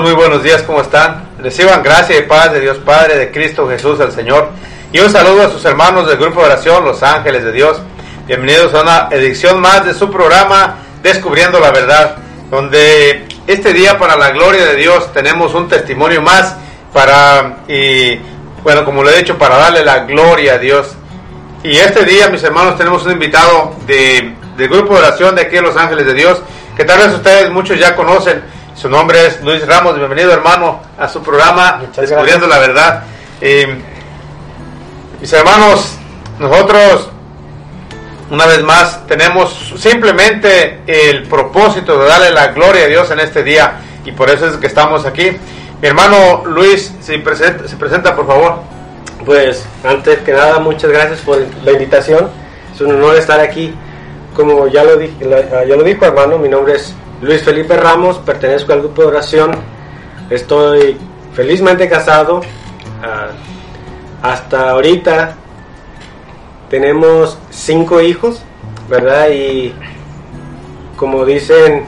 Muy buenos días, ¿cómo están? Reciban gracia y paz de Dios Padre, de Cristo Jesús el Señor. Y un saludo a sus hermanos del Grupo de Oración Los Ángeles de Dios. Bienvenidos a una edición más de su programa Descubriendo la Verdad, donde este día para la gloria de Dios tenemos un testimonio más para, y bueno, como lo he dicho, para darle la gloria a Dios. Y este día, mis hermanos, tenemos un invitado de, del Grupo de Oración de aquí en Los Ángeles de Dios, que tal vez ustedes muchos ya conocen. Su nombre es Luis Ramos. Bienvenido, hermano, a su programa Muchas Descubriendo gracias. la Verdad. Eh, mis hermanos, nosotros una vez más tenemos simplemente el propósito de darle la gloria a Dios en este día y por eso es que estamos aquí. Mi hermano Luis, se presenta, se presenta por favor. Pues antes que nada, muchas gracias por la invitación. Es un honor estar aquí. Como ya lo, dije, ya lo dijo hermano, mi nombre es Luis Felipe Ramos, pertenezco al grupo de oración. Estoy felizmente casado. Ah, hasta ahorita tenemos cinco hijos, ¿verdad? Y como dicen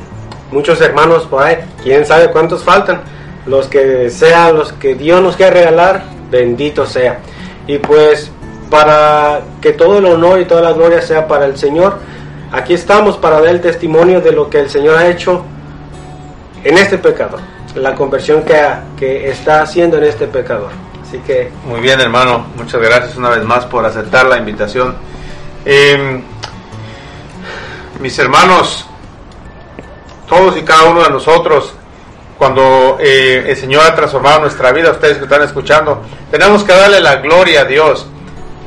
muchos hermanos por ahí, quién sabe cuántos faltan. Los que sean, los que Dios nos quiera regalar, bendito sea. Y pues para que todo el honor y toda la gloria sea para el Señor, aquí estamos para dar el testimonio de lo que el Señor ha hecho en este pecador, la conversión que, que está haciendo en este pecador. Así que Muy bien, hermano. Muchas gracias una vez más por aceptar la invitación. Eh, mis hermanos, todos y cada uno de nosotros, cuando eh, el Señor ha transformado nuestra vida, ustedes que están escuchando, tenemos que darle la gloria a Dios.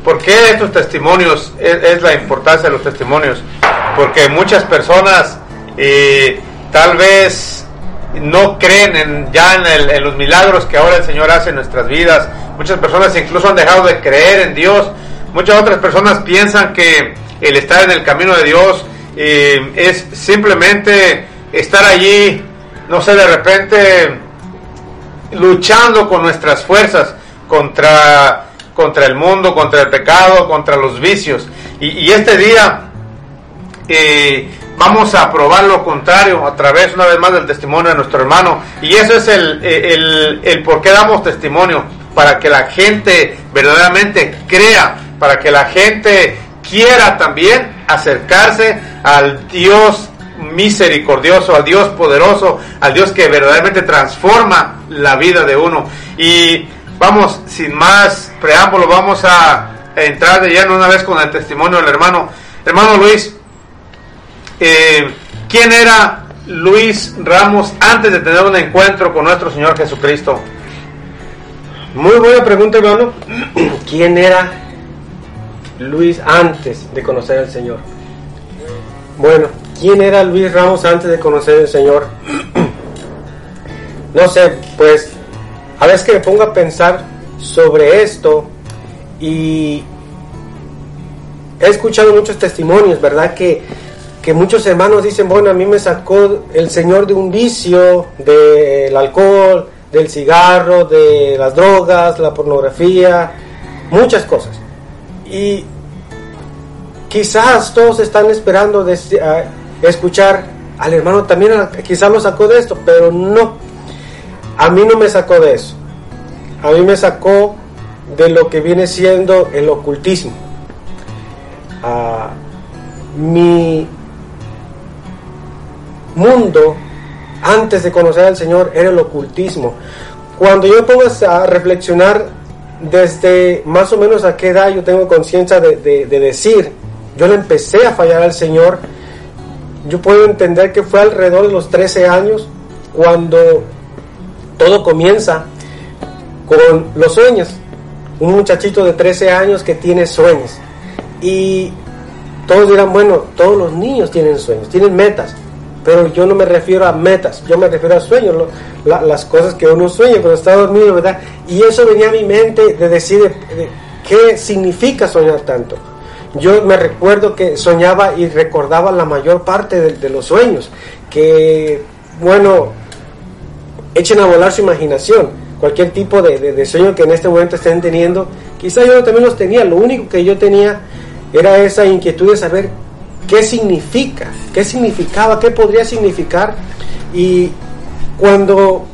¿Por qué estos testimonios? Es, es la importancia de los testimonios. Porque muchas personas eh, tal vez no creen en, ya en, los milagros que ahora el Señor hace en nuestras vidas. Muchas personas incluso han dejado de creer en Dios. Muchas otras personas piensan que el estar en el camino de Dios eh, es simplemente estar allí, no sé, de repente luchando con nuestras fuerzas contra, contra el mundo, contra el pecado, contra los vicios. Y este día eh, vamos a probar lo contrario a través una vez más del testimonio de nuestro hermano. Y eso es el, el, el por qué damos testimonio, para que la gente verdaderamente crea, para que la gente quiera también acercarse al Dios misericordioso, al Dios poderoso, al Dios que verdaderamente transforma la vida de uno. Y vamos, sin más preámbulo, vamos a entrar de lleno una vez con el testimonio del hermano. Hermano Luis, eh, ¿quién era Luis Ramos antes de tener un encuentro con nuestro Señor Jesucristo? Muy buena pregunta, hermano. ¿Quién era Luis antes de conocer al Señor? Bueno, ¿quién era Luis Ramos antes de conocer al Señor? No sé, pues a veces que me pongo a pensar sobre esto y he escuchado muchos testimonios, ¿verdad? Que, que muchos hermanos dicen, bueno, a mí me sacó el Señor de un vicio, del alcohol, del cigarro, de las drogas, la pornografía, muchas cosas. Y quizás todos están esperando escuchar al hermano también, quizás lo sacó de esto, pero no. A mí no me sacó de eso. A mí me sacó de lo que viene siendo el ocultismo. Ah, mi mundo antes de conocer al Señor era el ocultismo. Cuando yo me pongo a reflexionar desde más o menos a qué edad yo tengo conciencia de, de- de decir, yo le empecé a fallar al Señor, yo puedo entender que fue alrededor de los 13 años cuando todo comienza con los sueños. un muchachito de 13 años que tiene sueños. Y todos dirán, bueno, todos los niños tienen sueños, tienen metas, pero yo no me refiero a metas, yo me refiero a sueños, las cosas que uno sueña cuando está dormido, ¿verdad? Y eso venía a mi mente de decir qué significa soñar tanto. Yo me recuerdo que soñaba y recordaba la mayor parte de, los sueños, que, bueno, echen a volar su imaginación, cualquier tipo de, de, sueño que en este momento estén teniendo, quizá yo también los tenía, lo único que yo tenía era esa inquietud de saber qué significa, qué significaba, qué podría significar. Y cuando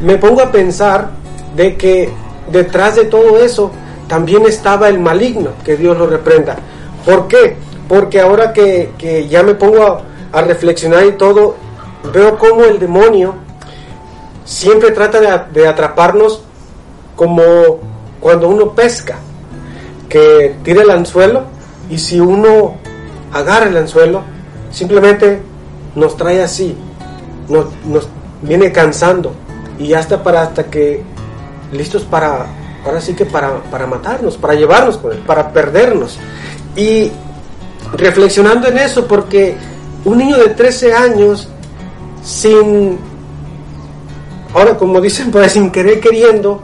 me pongo a pensar de que detrás de todo eso también estaba el maligno, que Dios lo reprenda. ¿Por qué? Porque ahora que, ya me pongo a, reflexionar y todo, veo cómo el demonio siempre trata de, atraparnos como cuando uno pesca que tire el anzuelo y si uno agarra el anzuelo, simplemente nos trae así, nos, viene cansando y ya está para hasta que listos para, ahora sí que para, para matarnos, para llevarnos con él, para perdernos. Y reflexionando en eso, porque un niño de 13 años, sin, ahora como dicen, pues sin querer queriendo,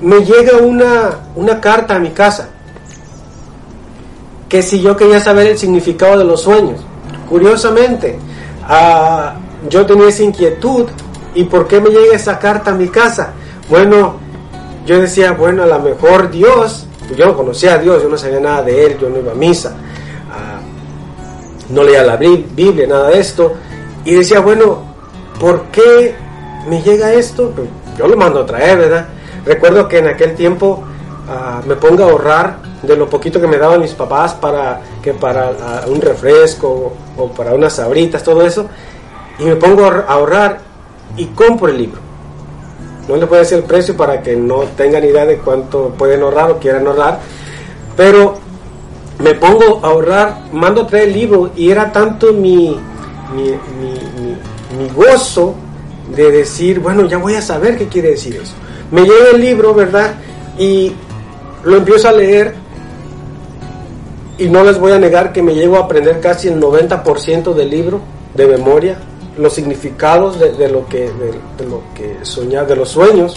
me llega una, una carta a mi casa que si yo quería saber el significado de los sueños. Curiosamente, ah, yo tenía esa inquietud y ¿por qué me llega esa carta a mi casa? Bueno, yo decía, bueno, a lo mejor Dios, yo no conocía a Dios, yo no sabía nada de Él, yo no iba a misa, ah, no leía la Biblia, nada de esto, y decía, bueno, ¿por qué me llega esto? Pues, yo lo mando a traer, ¿verdad? Recuerdo que en aquel tiempo ah, me pongo a ahorrar de lo poquito que me daban mis papás para que para un refresco o, para unas sabritas, todo eso, y me pongo a ahorrar y compro el libro. No le puedo decir el precio para que no tengan idea de cuánto pueden ahorrar o quieran ahorrar, pero me pongo a ahorrar, mando a traer el libro y era tanto mi, mi, mi gozo de decir, bueno, ya voy a saber qué quiere decir eso me llega el libro, ¿verdad? Y lo empiezo a leer y no les voy a negar que me llego a aprender casi el 90% del libro de memoria, los significados de, lo que de, lo que soñar, de los sueños.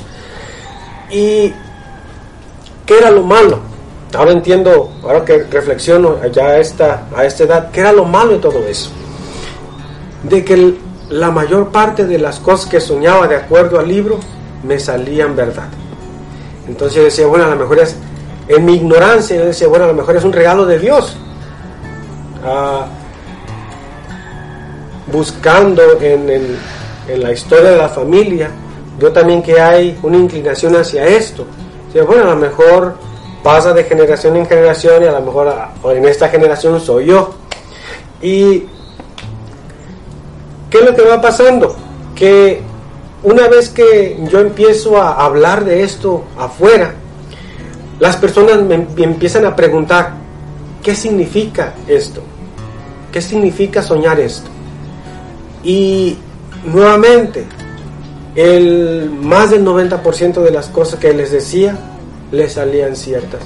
Y qué era lo malo. Ahora entiendo, ahora que reflexiono ya a esta, a esta edad, qué era lo malo de todo eso. De que la mayor parte de las cosas que soñaba de acuerdo al libro me salían verdad. Entonces yo decía, bueno, a lo mejor es, en mi ignorancia, yo decía, bueno, a lo mejor es un regalo de Dios. Ah, buscando en, en, la historia de la familia, yo también que hay una inclinación hacia esto. Decía, bueno, a lo mejor pasa de generación en generación y a lo mejor en esta generación soy yo. ¿Y qué es lo que va pasando? Que una vez que yo empiezo a hablar de esto afuera, las personas me, empiezan a preguntar, ¿qué significa esto? ¿Qué significa soñar esto? Y nuevamente, el más del 90% de las cosas que les decía les salían ciertas.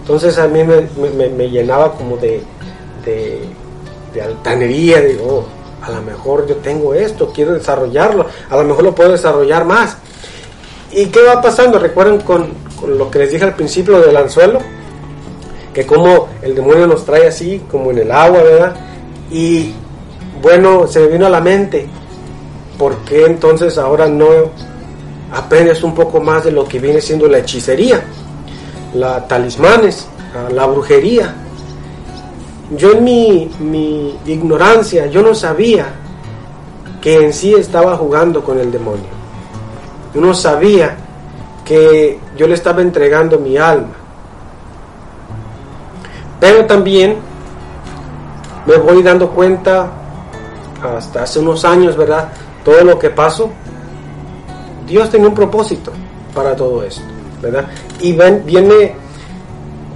Entonces a mí me, llenaba como de, de, de altanería, de, oh, a lo mejor yo tengo esto, quiero desarrollarlo, a lo mejor lo puedo desarrollar más. ¿Y qué va pasando? Recuerden con, lo que les dije al principio del anzuelo, que como el demonio nos trae así, como en el agua, ¿verdad? Y bueno, se me vino a la mente, ¿por qué entonces ahora no aprendes un poco más de lo que viene siendo la hechicería, la talismanes, la brujería? yo en mi, ignorancia, yo no sabía que en sí estaba jugando con el demonio. Yo no sabía que yo le estaba entregando mi alma. Pero también me voy dando cuenta, hasta hace unos años, ¿verdad? Todo lo que pasó, Dios tenía un propósito para todo esto, ¿verdad? Y ven, viene,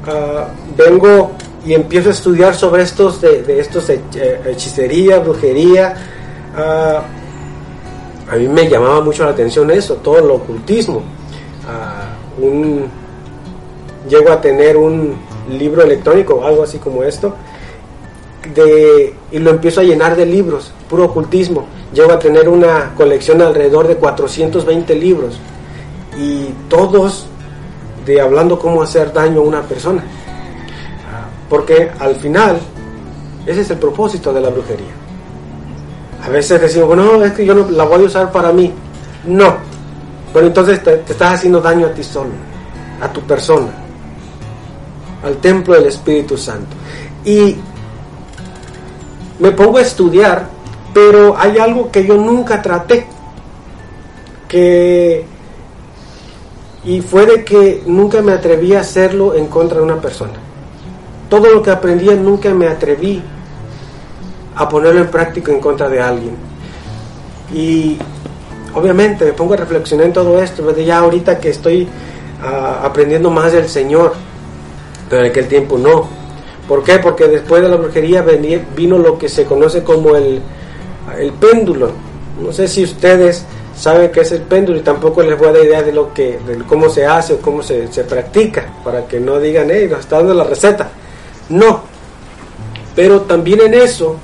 uh, vengo y empiezo a estudiar sobre estos de, estos hechicería, brujería. Ah, a mí me llamaba mucho la atención eso, todo el ocultismo. Un llego a tener un libro electrónico o algo así como esto y lo empiezo a llenar de libros, puro ocultismo. Llego a tener una colección alrededor de 420 libros y todos de hablando cómo hacer daño a una persona. Porque al final, ese es el propósito de la brujería. A veces decimos, bueno, es que yo no la voy a usar para mí. No. Pero entonces te, estás haciendo daño a ti solo, a tu persona, al templo del Espíritu Santo. Y me pongo a estudiar, pero hay algo que yo nunca traté, que y fue de que nunca me atreví a hacerlo en contra de una persona. Todo lo que aprendí nunca me atreví a ponerlo en práctica en contra de alguien. Y obviamente me pongo a reflexionar en todo esto, ya ahorita que estoy ah, aprendiendo más del Señor, pero en aquel tiempo no. ¿Por qué? Porque después de la brujería vino lo que se conoce como el, el péndulo. No sé si ustedes saben qué es el péndulo y tampoco les voy a dar idea de lo que, de cómo se hace o cómo se, practica, para que no digan, hey, nos está dando la receta. No. Pero también en eso,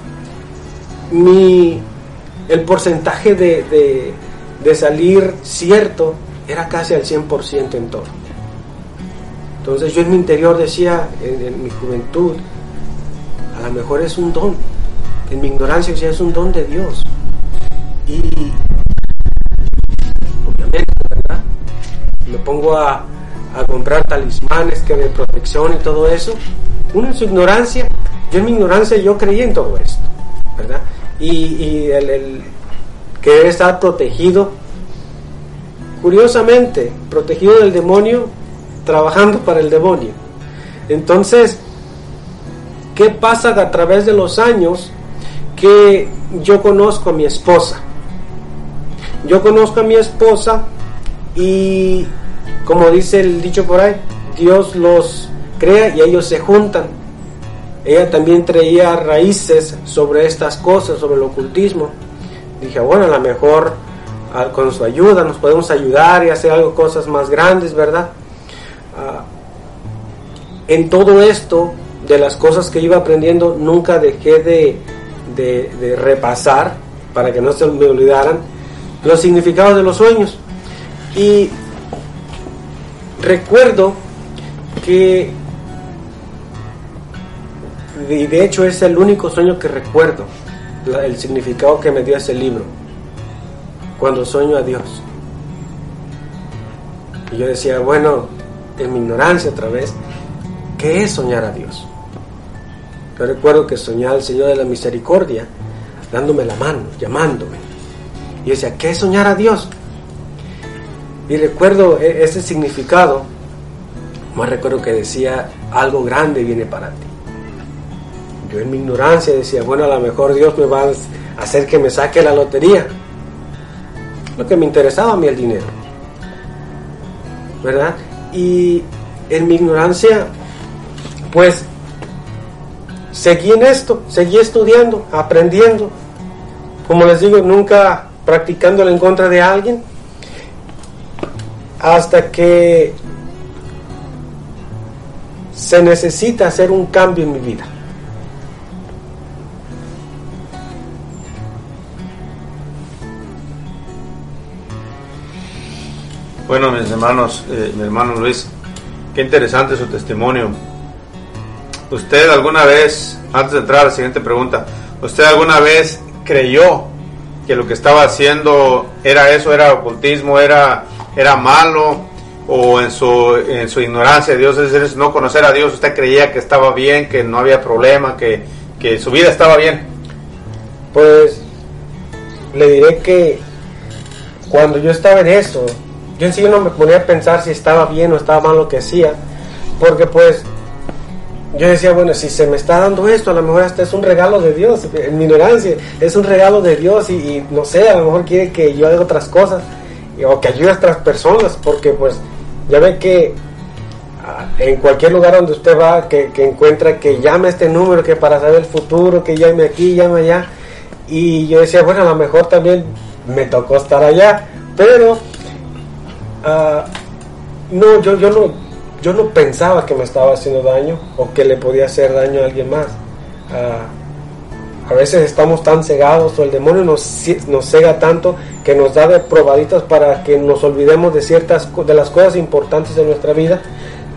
mi, el porcentaje de salir cierto era casi al 100% en todo. Entonces yo en mi interior decía, en, mi juventud, a lo mejor es un don. En mi ignorancia decía, es un don de Dios. Y obviamente, ¿verdad? Me pongo a, comprar talismanes que de protección y todo eso. Uno en su ignorancia, yo en mi ignorancia yo creí en todo esto, ¿verdad? Y, el, el querer estar protegido, curiosamente, protegido del demonio, trabajando para el demonio. Entonces, ¿qué pasa a través de los años que yo conozco a mi esposa? Yo conozco a mi esposa y, como dice el dicho por ahí, Dios los crea y ellos se juntan. Ella también traía raíces sobre estas cosas, sobre el ocultismo. Dije, bueno, a lo mejor con su ayuda nos podemos ayudar y hacer algo, cosas más grandes, ¿verdad? Ah, en todo esto, de las cosas que iba aprendiendo, nunca dejé de, repasar, para que no se me olvidaran, los significados de los sueños. Y recuerdo que, y de hecho es el único sueño que recuerdo, el significado que me dio ese libro, cuando sueño a Dios. Y yo decía, bueno, en mi ignorancia otra vez, ¿qué es soñar a Dios? Yo recuerdo que soñaba al Señor de la Misericordia dándome la mano, llamándome. Y decía, ¿qué es soñar a Dios? Y recuerdo e-, ese significado, más recuerdo que decía, algo grande viene para ti. Yo en mi ignorancia decía, bueno, a lo mejor Dios me va a hacer que me saque la lotería. Lo que me interesaba a mí el dinero. ¿Verdad? y en mi ignorancia, pues seguí en esto, seguí estudiando, aprendiendo, como les digo, nunca practicándolo en contra de alguien, hasta que se necesita hacer un cambio en mi vida. Bueno, mis hermanos, eh, mi hermano Luis, qué interesante su testimonio. ¿Usted alguna vez, antes de entrar a la siguiente pregunta, ¿usted alguna vez creyó que lo que estaba haciendo era eso, era ocultismo, era, era malo? ¿O en su, en su ignorancia de Dios, es decir, no conocer a Dios, usted creía que estaba bien, que no había problema, que, que su vida estaba bien? Pues le diré que cuando yo estaba en eso, yo en sí no me ponía a pensar si estaba bien o estaba mal lo que hacía, porque pues yo decía, bueno, si se me está dando esto, a lo mejor hasta es un regalo de Dios, en mi ignorancia, es un regalo de Dios y, no sé, a lo mejor quiere que yo haga otras cosas o que ayude a otras personas, porque pues ya ve que ah, en cualquier lugar donde usted va, que, que encuentra que llame este número, que para saber el futuro, que llame aquí, llame allá, y yo decía, bueno, a lo mejor también me tocó estar allá, pero Ah, No, yo, yo no, yo no pensaba que me estaba haciendo daño o que le podía hacer daño a alguien más. Ah, a veces estamos tan cegados o el demonio nos, nos cega tanto que nos da de probaditas para que nos olvidemos de ciertas de las cosas importantes de nuestra vida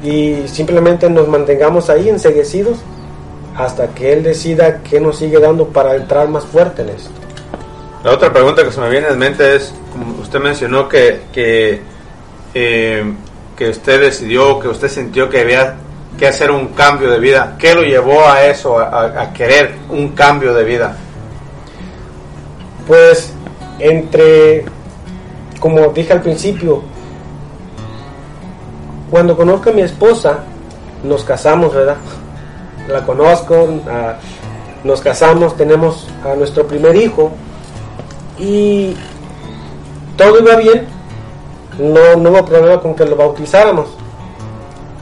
y simplemente nos mantengamos ahí enseguecidos hasta que Él decida qué nos sigue dando para entrar más fuerte en esto. La otra pregunta que se me viene en mente es, como usted mencionó que, que, eh, que usted decidió, que usted sintió que había que hacer un cambio de vida. ¿Qué lo llevó a eso, a, querer un cambio de vida? Pues entre, como dije al principio, cuando conozco a mi esposa, nos casamos, ¿verdad? La conozco, nos casamos, tenemos a nuestro primer hijo y todo iba bien, no, no hubo problema con que lo bautizáramos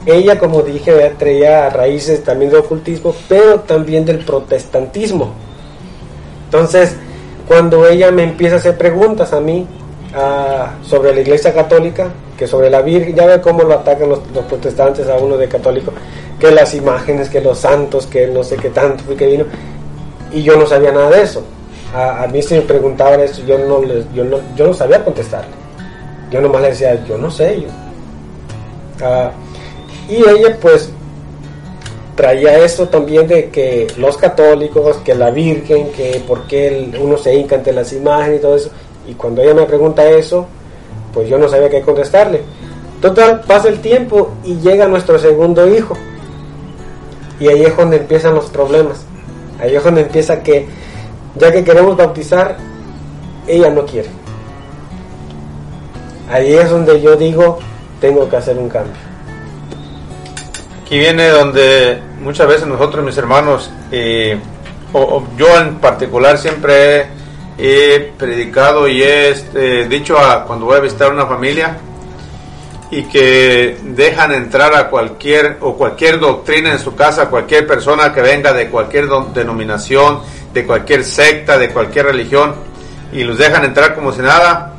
ella, como dije, traía raíces también del ocultismo, pero también del protestantismo. Entonces, cuando ella me empieza a hacer preguntas a mí sobre la iglesia católica, que sobre la Virgen, ya ve cómo lo atacan los, protestantes a uno de católico, que las imágenes, que los santos, que no sé qué tanto, que vino, y yo no sabía nada de eso. A, mí si me preguntaban eso, yo no, yo no, yo no sabía contestarle. Yo nomás le decía, yo no sé. Yo. Ah, y ella pues traía eso también de que los católicos, que la Virgen, que por qué uno se hinca ante las imágenes y todo eso. Y cuando ella me pregunta eso, pues yo no sabía qué contestarle. Total, pasa el tiempo y llega nuestro segundo hijo. Y ahí es donde empiezan los problemas. Ahí es donde empieza que, ya que queremos bautizar, ella no quiere. Ahí es donde yo digo, tengo que hacer un cambio. Aquí viene donde muchas veces nosotros, mis hermanos, eh, o, yo en particular siempre he, predicado y he este, dicho a cuando voy a visitar una familia y que dejan entrar a cualquier o cualquier doctrina en su casa, cualquier persona que venga de cualquier denominación, de cualquier secta, de cualquier religión y los dejan entrar como si nada.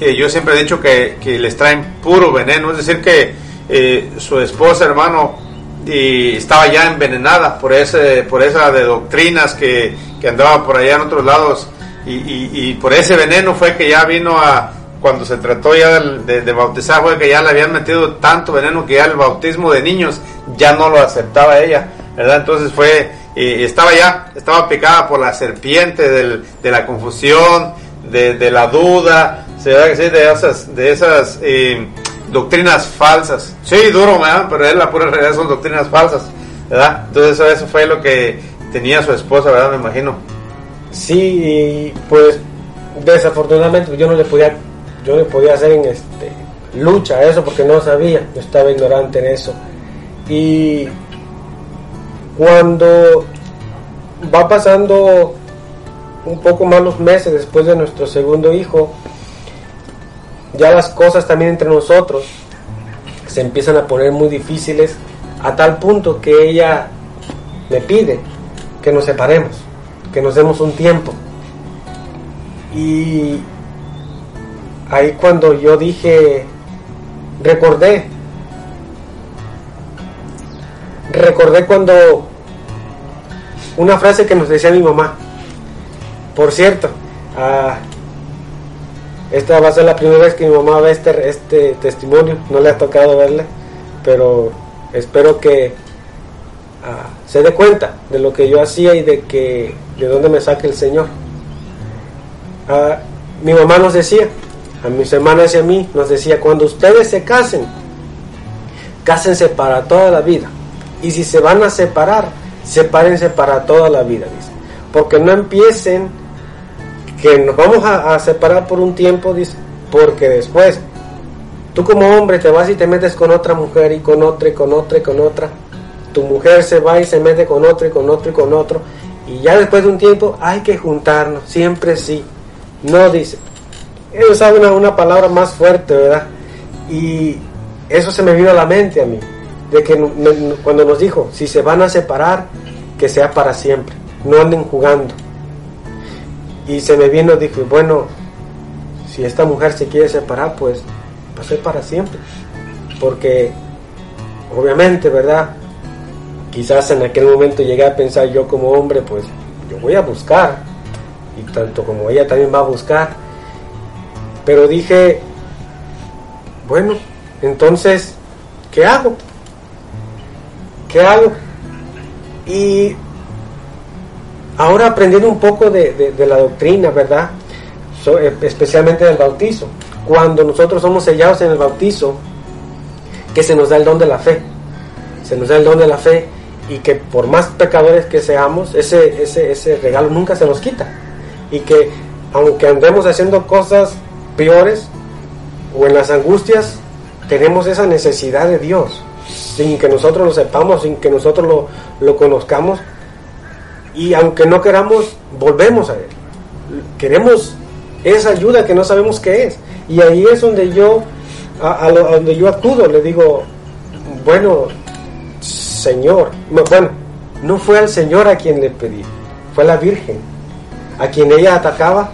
Eh, yo siempre he dicho que, que les traen puro veneno, es decir que eh, su esposa, hermano, y estaba ya envenenada por ese por esa de doctrinas que, andaba por allá en otros lados. Y, por ese veneno fue que ya vino a cuando se trató ya de, bautizar fue que ya le habían metido tanto veneno que ya el bautismo de niños ya no lo aceptaba ella verdad entonces fue y estaba ya estaba picada por la serpiente de la confusión de, la duda se ve que sí de esas de esas eh, doctrinas falsas. Sí, duro, ¿verdad? pero es la pura realidad, son doctrinas falsas, ¿verdad? Entonces eso, fue lo que tenía su esposa, ¿verdad? Me imagino. Sí, pues desafortunadamente yo no le podía, yo le podía hacer en este lucha a eso porque no sabía, yo estaba ignorante en eso. Y cuando va pasando un poco más los meses después de nuestro segundo hijo, ya las cosas también entre nosotros se empiezan a poner muy difíciles a tal punto que ella me pide que nos separemos, que nos demos un tiempo. Y ahí cuando yo dije, recordé, recordé cuando una frase que nos decía mi mamá, por cierto, esta va a ser la primera vez que mi mamá ve este, este testimonio, no le ha tocado verle, pero espero que ah, se dé cuenta de lo que yo hacía y de que de dónde me saque el Señor. Ah, mi mamá nos decía, a mis hermanas y a mí, nos decía, cuando ustedes se casen, cásense para toda la vida. Y si se van a separar, sepárense para toda la vida, dice. Porque no empiecen que nos vamos a, separar por un tiempo, dice, porque después tú como hombre te vas y te metes con otra mujer y con otra y con otra y con otra. Tu mujer se va y se mete con otro y con otro y con otro. Y ya después de un tiempo hay que juntarnos, siempre sí. No dice. Ellos saben una, una palabra más fuerte, ¿verdad? Y eso se me vino a la mente a mí. De que cuando nos dijo, si se van a separar, que sea para siempre. No anden jugando. Y se me vino, dije, bueno, si esta mujer se quiere separar, pues va a ser para siempre. porque obviamente, ¿verdad? Quizás en aquel momento llegué a pensar yo como hombre, pues yo voy a buscar, y tanto como ella también va a buscar. Pero dije, bueno, entonces, ¿qué hago? ¿Qué hago? Y ahora aprendiendo un poco de, la doctrina, ¿verdad? Eh, especialmente del bautizo. Cuando nosotros somos sellados en el bautizo, que se nos da el don de la fe. Se nos da el don de la fe y que por más pecadores que seamos, ese, ese, ese regalo nunca se nos quita. Y que aunque andemos haciendo cosas peores o en las angustias, tenemos esa necesidad de Dios, sin que nosotros lo sepamos, sin que nosotros lo, lo conozcamos. Y aunque no queramos, volvemos a Él. Queremos esa ayuda que no sabemos qué es. Y ahí es donde yo, a, a donde yo acudo, le digo, bueno, Señor. bueno, no fue al Señor a quien le pedí, fue a la Virgen, a quien ella atacaba.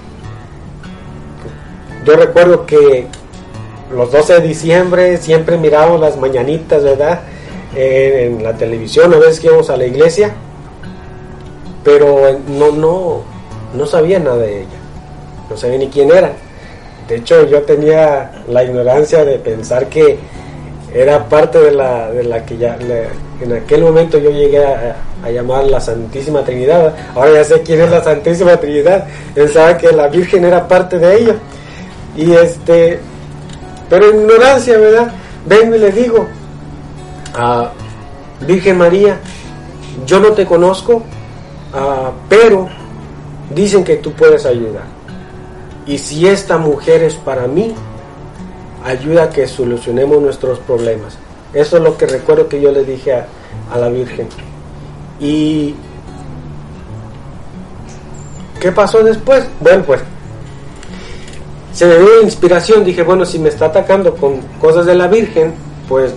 Yo recuerdo que los 12 de diciembre siempre mirábamos las mañanitas, ¿verdad? en la televisión, a veces que íbamos a la iglesia, pero no, no, no sabía nada de ella, no sabía ni quién era. De hecho, yo tenía la ignorancia de pensar que era parte de la, de la que ya en aquel momento yo llegué a, llamar la Santísima Trinidad. Ahora ya sé quién es la Santísima Trinidad. Pensaba que la Virgen era parte de ella. Y este, pero en ignorancia, ¿verdad? Vengo y le digo a Virgen María, yo no te conozco, ah, pero dicen que tú puedes ayudar. Y si esta mujer es para mí, ayuda a que solucionemos nuestros problemas. Eso es lo que recuerdo que yo le dije a, la Virgen. Y ¿qué pasó después? Bueno, pues se me dio inspiración, dije, bueno, si me está atacando con cosas de la Virgen, pues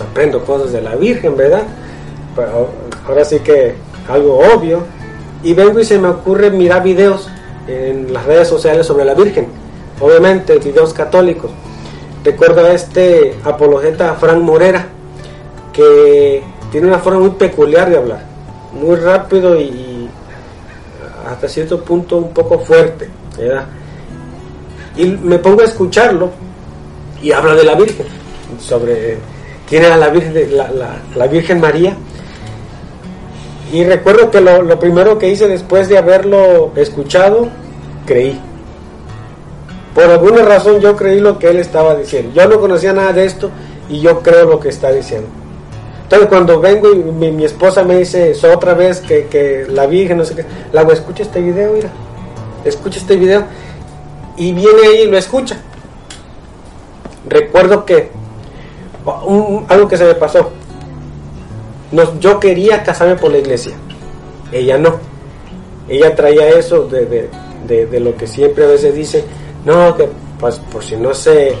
aprendo cosas de la Virgen, ¿verdad? Ahora sí que algo obvio. Y vengo y se me ocurre mirar videos en las redes sociales sobre la Virgen. Obviamente, videos católicos. Recuerdo a este apologeta Frank Morera, que tiene una forma muy peculiar de hablar, muy rápido y hasta cierto punto un poco fuerte. Y me pongo a escucharlo y habla de la Virgen, sobre quién era la Virgen, la, Virgen María. Y recuerdo que lo, lo primero que hice después de haberlo escuchado, creí por alguna razón yo creí lo que él estaba diciendo. Yo no conocía nada de esto y yo creo lo que está diciendo. Entonces cuando vengo y mi, esposa me dice eso otra vez que, la Virgen, no sé qué, la hago, escucha este video, mira, escucha este video. Y viene ahí y lo escucha. Recuerdo que algo que se me pasó. Yo quería casarme por la iglesia. Ella no. Ella traía eso de, de lo que siempre a veces dice, no, que pues por si no se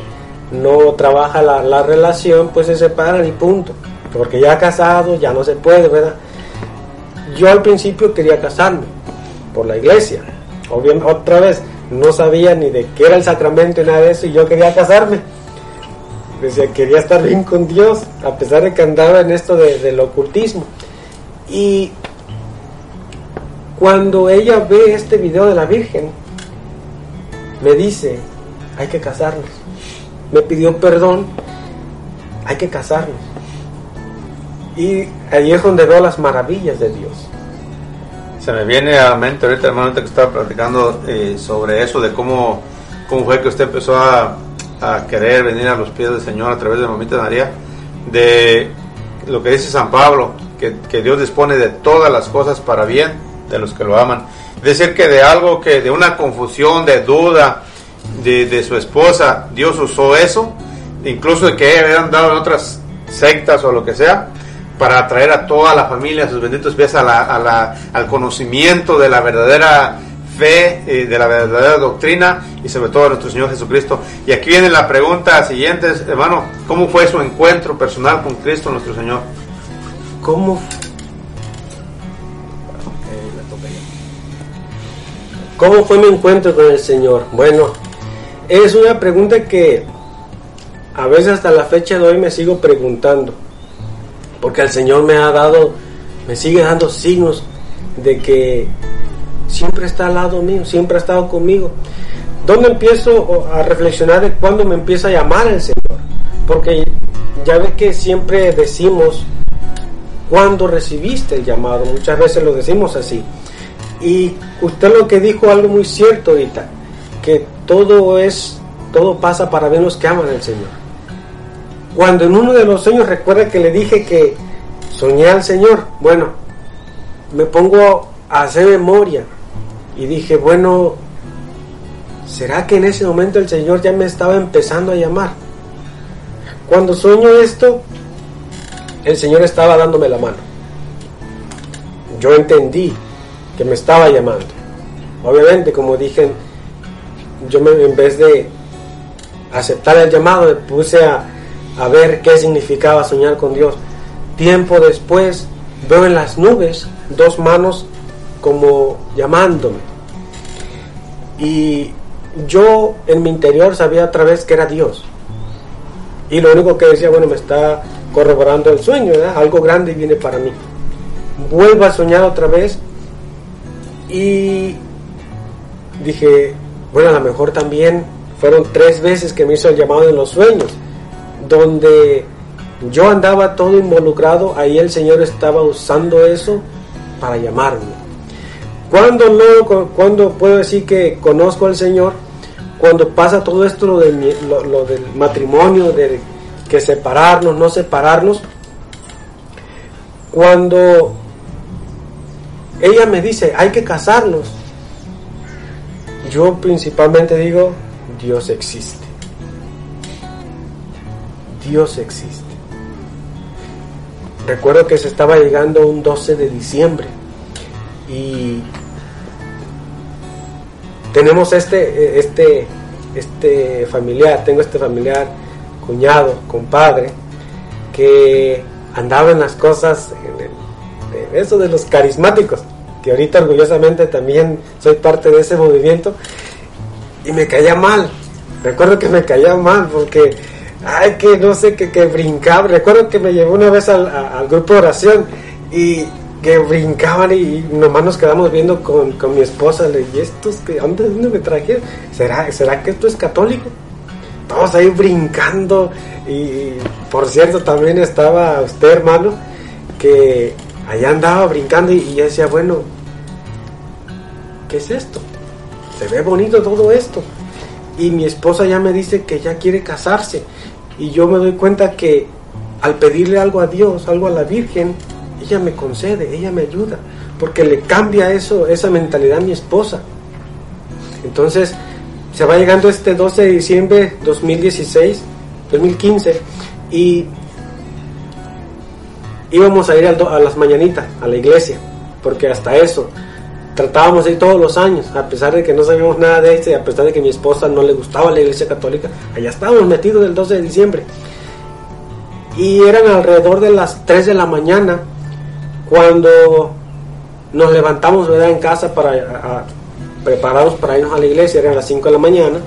no trabaja la, relación, pues se separan y punto. Porque ya casado ya no se puede, ¿verdad? Yo al principio quería casarme por la iglesia. Obviamente, otra vez, no sabía ni de qué era el sacramento ni nada de eso y yo quería casarme. Decía, quería estar bien con Dios, a pesar de que andaba en esto de, del ocultismo. Y cuando ella ve este video de la Virgen, me dice, hay que casarnos. Me pidió perdón, hay que casarnos. Y ahí es donde veo las maravillas de Dios. Se me viene a la mente ahorita, hermano, que estaba platicando eh, sobre eso, de cómo, cómo fue que usted empezó a, a, querer venir a los pies del Señor a través de Mamita María, de lo que dice San Pablo, que, que Dios dispone de todas las cosas para bien de los que lo aman. Decir que de algo que, de una confusión, de duda de, su esposa, Dios usó eso, incluso de que habían dado en otras sectas o lo que sea, para atraer a toda la familia, a sus benditos pies, a la, al conocimiento de la verdadera fe, eh, de la verdadera doctrina y sobre todo a nuestro Señor Jesucristo. Y aquí viene la pregunta siguiente, hermano, ¿cómo fue su encuentro personal con Cristo nuestro Señor? ¿Cómo ¿Cómo fue mi encuentro con el Señor? Bueno, es una pregunta que a veces hasta la fecha de hoy me sigo preguntando, porque el Señor me ha dado, me sigue dando signos de que siempre está al lado mío, siempre ha estado conmigo. ¿Dónde empiezo a reflexionar de cuándo me empieza a llamar el Señor? Porque ya ve que siempre decimos cuándo recibiste el llamado, muchas veces lo decimos así. Y usted lo que dijo algo muy cierto ahorita, que todo es, todo pasa para ver los que aman al Señor. Cuando en uno de los sueños recuerda que le dije que soñé al Señor, bueno, me pongo a hacer memoria y dije, bueno, ¿será que en ese momento el Señor ya me estaba empezando a llamar? Cuando sueño esto, el Señor estaba dándome la mano. Yo entendí que me estaba llamando. Obviamente, como dije, yo me, en vez de aceptar el llamado, me puse a, a ver qué significaba soñar con Dios. Tiempo después, veo en las nubes dos manos como llamándome. Y yo en mi interior sabía otra vez que era Dios. Y lo único que decía, bueno, me está corroborando el sueño, algo grande viene para mí. Vuelvo a soñar otra vez y dije, bueno, a lo mejor también fueron tres veces que me hizo el llamado en los sueños, donde yo andaba todo involucrado, ahí el Señor estaba usando eso para llamarme. Cuando no, cuando puedo decir que conozco al Señor, cuando pasa todo esto, lo, de, lo, del matrimonio, de que separarnos, no separarnos, cuando ella me dice, hay que casarnos, yo principalmente digo, Dios existe. Dios existe. Recuerdo que se estaba llegando un 12 de diciembre y tenemos este, este, este familiar, tengo este familiar, cuñado, compadre, que andaba en las cosas, en eso de los carismáticos, que ahorita orgullosamente también soy parte de ese movimiento, y me caía mal. Recuerdo que me caía mal porque, ay, que no sé, que, que brincaba. Recuerdo que me llevó una vez al, al grupo de oración y que brincaban y nomás nos quedamos viendo con, con mi esposa. Le ¿estos que, ¿dónde, me trajeron? ¿Será, ¿Será que esto es católico? Todos ahí brincando. Y, por cierto, también estaba usted, hermano, que allá andaba brincando y, y decía, bueno, ¿qué es esto? Se ve bonito todo esto. Y mi esposa ya me dice que ya quiere casarse. Y yo me doy cuenta que al pedirle algo a Dios, algo a la Virgen, ella me concede, ella me ayuda, porque le cambia eso, esa mentalidad a mi esposa. Entonces, se va llegando este 12 de diciembre 2016, 2015, y íbamos a ir a las mañanitas, a la iglesia, porque hasta eso tratábamos de ir todos los años, a pesar de que no sabíamos nada de esto y a pesar de que mi esposa no le gustaba la iglesia católica, allá estábamos metidos el 12 de diciembre. Y eran alrededor de las 3 de la mañana cuando nos levantamos ¿verdad? en casa para preparados para irnos a la iglesia, eran las 5 de la mañana.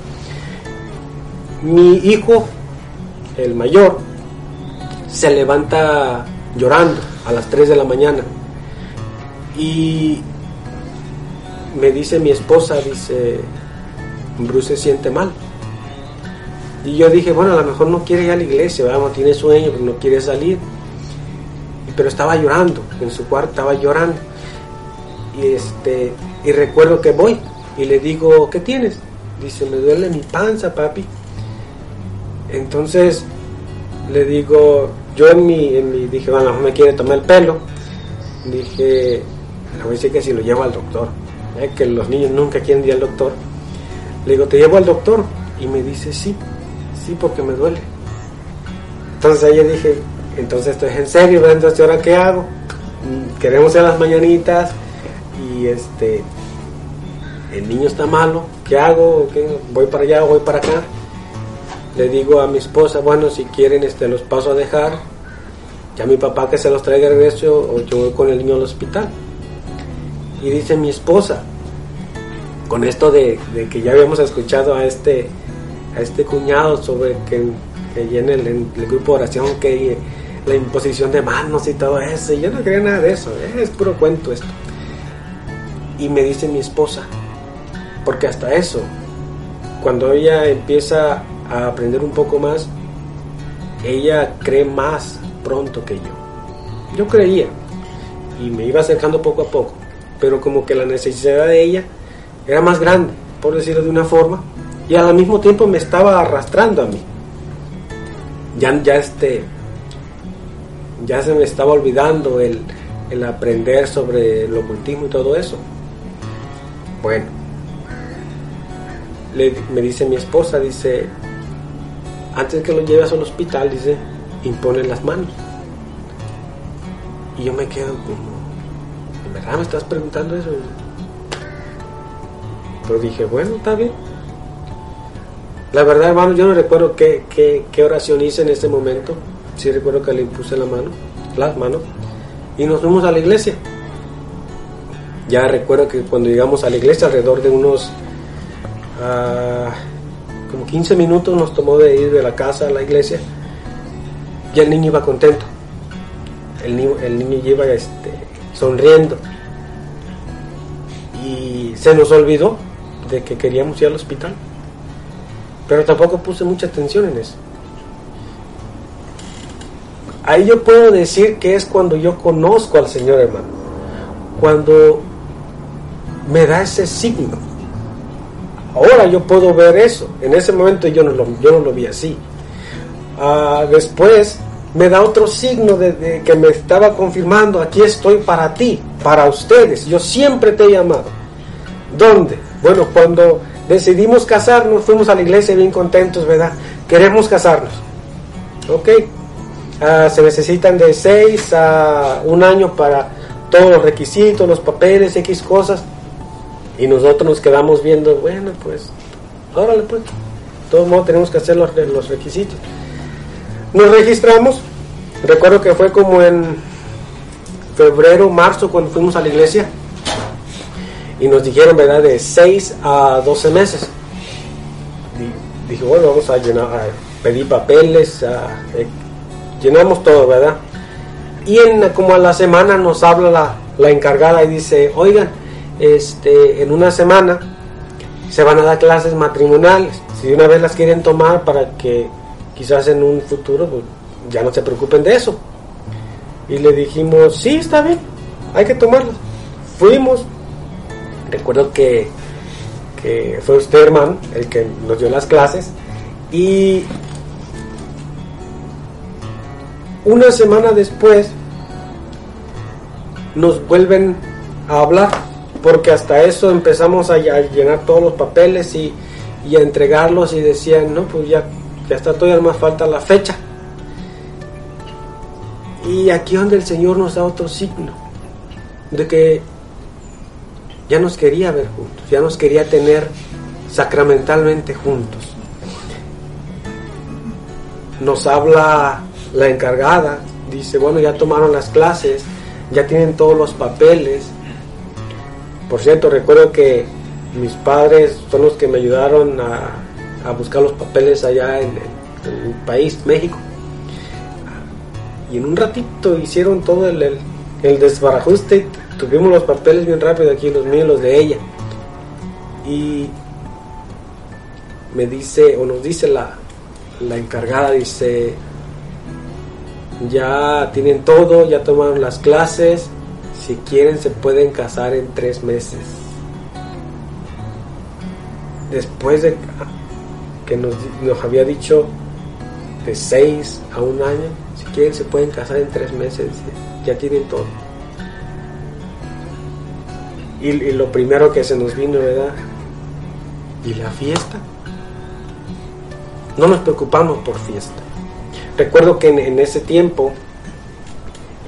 Mi hijo, el mayor, se levanta llorando a las 3 de la mañana. Y me dice mi esposa, dice, Bruce se siente mal. Y yo dije, bueno, a lo mejor no quiere ir a la iglesia, vamos, tiene sueño, pero no quiere salir pero estaba llorando, en su cuarto estaba llorando. Y, este, y recuerdo que voy y le digo, ¿qué tienes? Dice, me duele mi panza, papi. Entonces le digo, yo en mi, en mi dije, bueno, no me quiere tomar el pelo. Dije, le voy a decir que si lo llevo al doctor, ¿eh? que los niños nunca quieren ir al doctor. Le digo, ¿te llevo al doctor? Y me dice, sí, sí, porque me duele. Entonces ahí dije, entonces esto es en serio, entonces ahora qué hago? Mm, queremos ir a las mañanitas y este el niño está malo, ¿qué hago? ¿Voy para allá o voy para acá? Le digo a mi esposa, bueno, si quieren este los paso a dejar, ya mi papá que se los traiga de regreso o yo voy con el niño al hospital. Y dice mi esposa, con esto de, de que ya habíamos escuchado a este, a este cuñado sobre que en el, el grupo de oración que la imposición de manos y todo eso. Y yo no creía nada de eso, es puro cuento esto. Y me dice mi esposa, porque hasta eso, cuando ella empieza a aprender un poco más, ella cree más pronto que yo. Yo creía y me iba acercando poco a poco, pero como que la necesidad de ella era más grande, por decirlo de una forma, y al mismo tiempo me estaba arrastrando a mí. Ya, ya este, ya se me estaba olvidando el, el aprender sobre el ocultismo y todo eso. Bueno, le, me dice mi esposa, dice, antes que lo lleves al hospital, dice, impone las manos. Y yo me quedo como, ¿en verdad me estás preguntando eso? Pero dije, bueno, está bien. La verdad, hermano, yo no recuerdo qué, qué, qué oración hice en ese momento. Sí recuerdo que le impuse la mano, las manos. Y nos fuimos a la iglesia. Ya recuerdo que cuando llegamos a la iglesia, alrededor de unos uh, como 15 minutos nos tomó de ir de la casa a la iglesia, y el niño iba contento. El niño, el niño iba este, sonriendo. Y se nos olvidó de que queríamos ir al hospital. Pero tampoco puse mucha atención en eso. Ahí yo puedo decir que es cuando yo conozco al Señor, hermano. Cuando me da ese signo. Ahora yo puedo ver eso. En ese momento yo no lo, yo no lo vi así. Uh, después me da otro signo de, que me estaba confirmando, aquí estoy para ti, para ustedes. Yo siempre te he llamado. ¿Dónde? Bueno, cuando decidimos casarnos, fuimos a la iglesia bien contentos, ¿verdad? Queremos casarnos. ¿Ok? Uh, se necesitan de seis a un año para todos los requisitos, los papeles, X cosas. Y nosotros nos quedamos viendo, bueno, pues, órale, pues. De todos modos tenemos que hacer los, los requisitos. Nos registramos. Recuerdo que fue como en febrero, marzo, cuando fuimos a la iglesia. Y nos dijeron, ¿verdad?, de 6 a 12 meses. Y dije, bueno, vamos a llenar, a pedir papeles, a, eh, llenamos todo, ¿verdad? Y en, como a la semana nos habla la, la encargada y dice, oigan, este, en una semana se van a dar clases matrimoniales. Si una vez las quieren tomar para que quizás en un futuro pues, ya no se preocupen de eso. Y le dijimos, sí, está bien, hay que tomarlas. Fuimos. Recuerdo que, que fue usted, hermano, el que nos dio las clases. Y una semana después nos vuelven a hablar, porque hasta eso empezamos a, llenar todos los papeles y, y, a entregarlos y decían, no, pues ya, ya está todavía más falta la fecha. Y aquí donde el Señor nos da otro signo, de que ya nos quería ver juntos, ya nos quería tener sacramentalmente juntos. Nos habla la encargada, dice, bueno, ya tomaron las clases, ya tienen todos los papeles. Por cierto, recuerdo que mis padres son los que me ayudaron a, buscar los papeles allá en, en, el país, México. Y en un ratito hicieron todo el, el, el desbarajuste, tuvimos los papeles bien rápido aquí, los míos, los de ella. Y me dice, o nos dice la, la encargada, dice, ya tienen todo, ya tomaron las clases, si quieren se pueden casar en tres meses. Después de que nos, había dicho de seis a un año, si quieren se pueden casar en tres meses, ya tienen todo. Y, y lo primero que se nos vino, ¿verdad? ¿Y la fiesta? No nos preocupamos por fiesta. Recuerdo que en, ese tiempo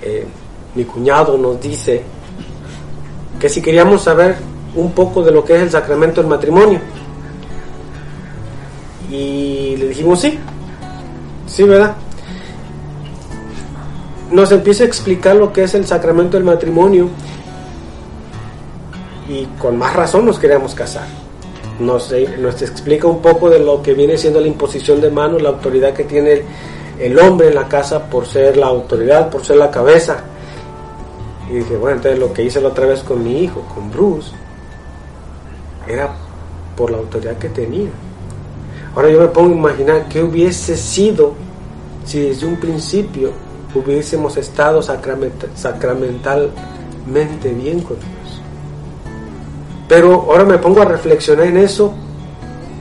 eh, mi cuñado nos dice que si queríamos saber un poco de lo que es el sacramento del matrimonio. Y le dijimos sí, sí, ¿verdad? Nos empieza a explicar lo que es el sacramento del matrimonio y con más razón nos queríamos casar. nos, nos explica un poco de lo que viene siendo la imposición de manos, la autoridad que tiene el, hombre en la casa por ser la autoridad, por ser la cabeza. Y dije, bueno, entonces lo que hice la otra vez con mi hijo, con Bruce, era por la autoridad que tenía. Ahora yo me pongo a imaginar qué hubiese sido si desde un principio hubiésemos estado sacramentalmente bien con Dios. Pero ahora me pongo a reflexionar en eso,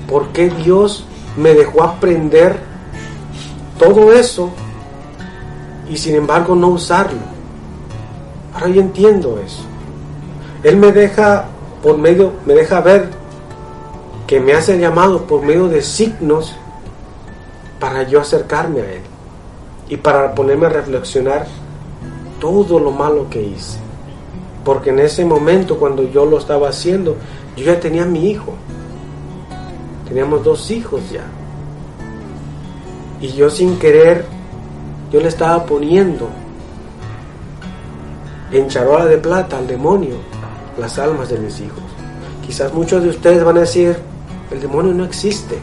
¿por qué Dios me dejó aprender todo eso y sin embargo no usarlo? Ahora yo entiendo eso. Él me deja por medio, me deja ver que me hace llamado por medio de signos para yo acercarme a Él y para ponerme a reflexionar todo lo malo que hice. Porque en ese momento cuando yo lo estaba haciendo, yo ya tenía mi hijo. Teníamos dos hijos ya. Y yo sin querer, yo le estaba poniendo en charola de plata al demonio las almas de mis hijos. Quizás muchos de ustedes van a decir, el demonio no existe.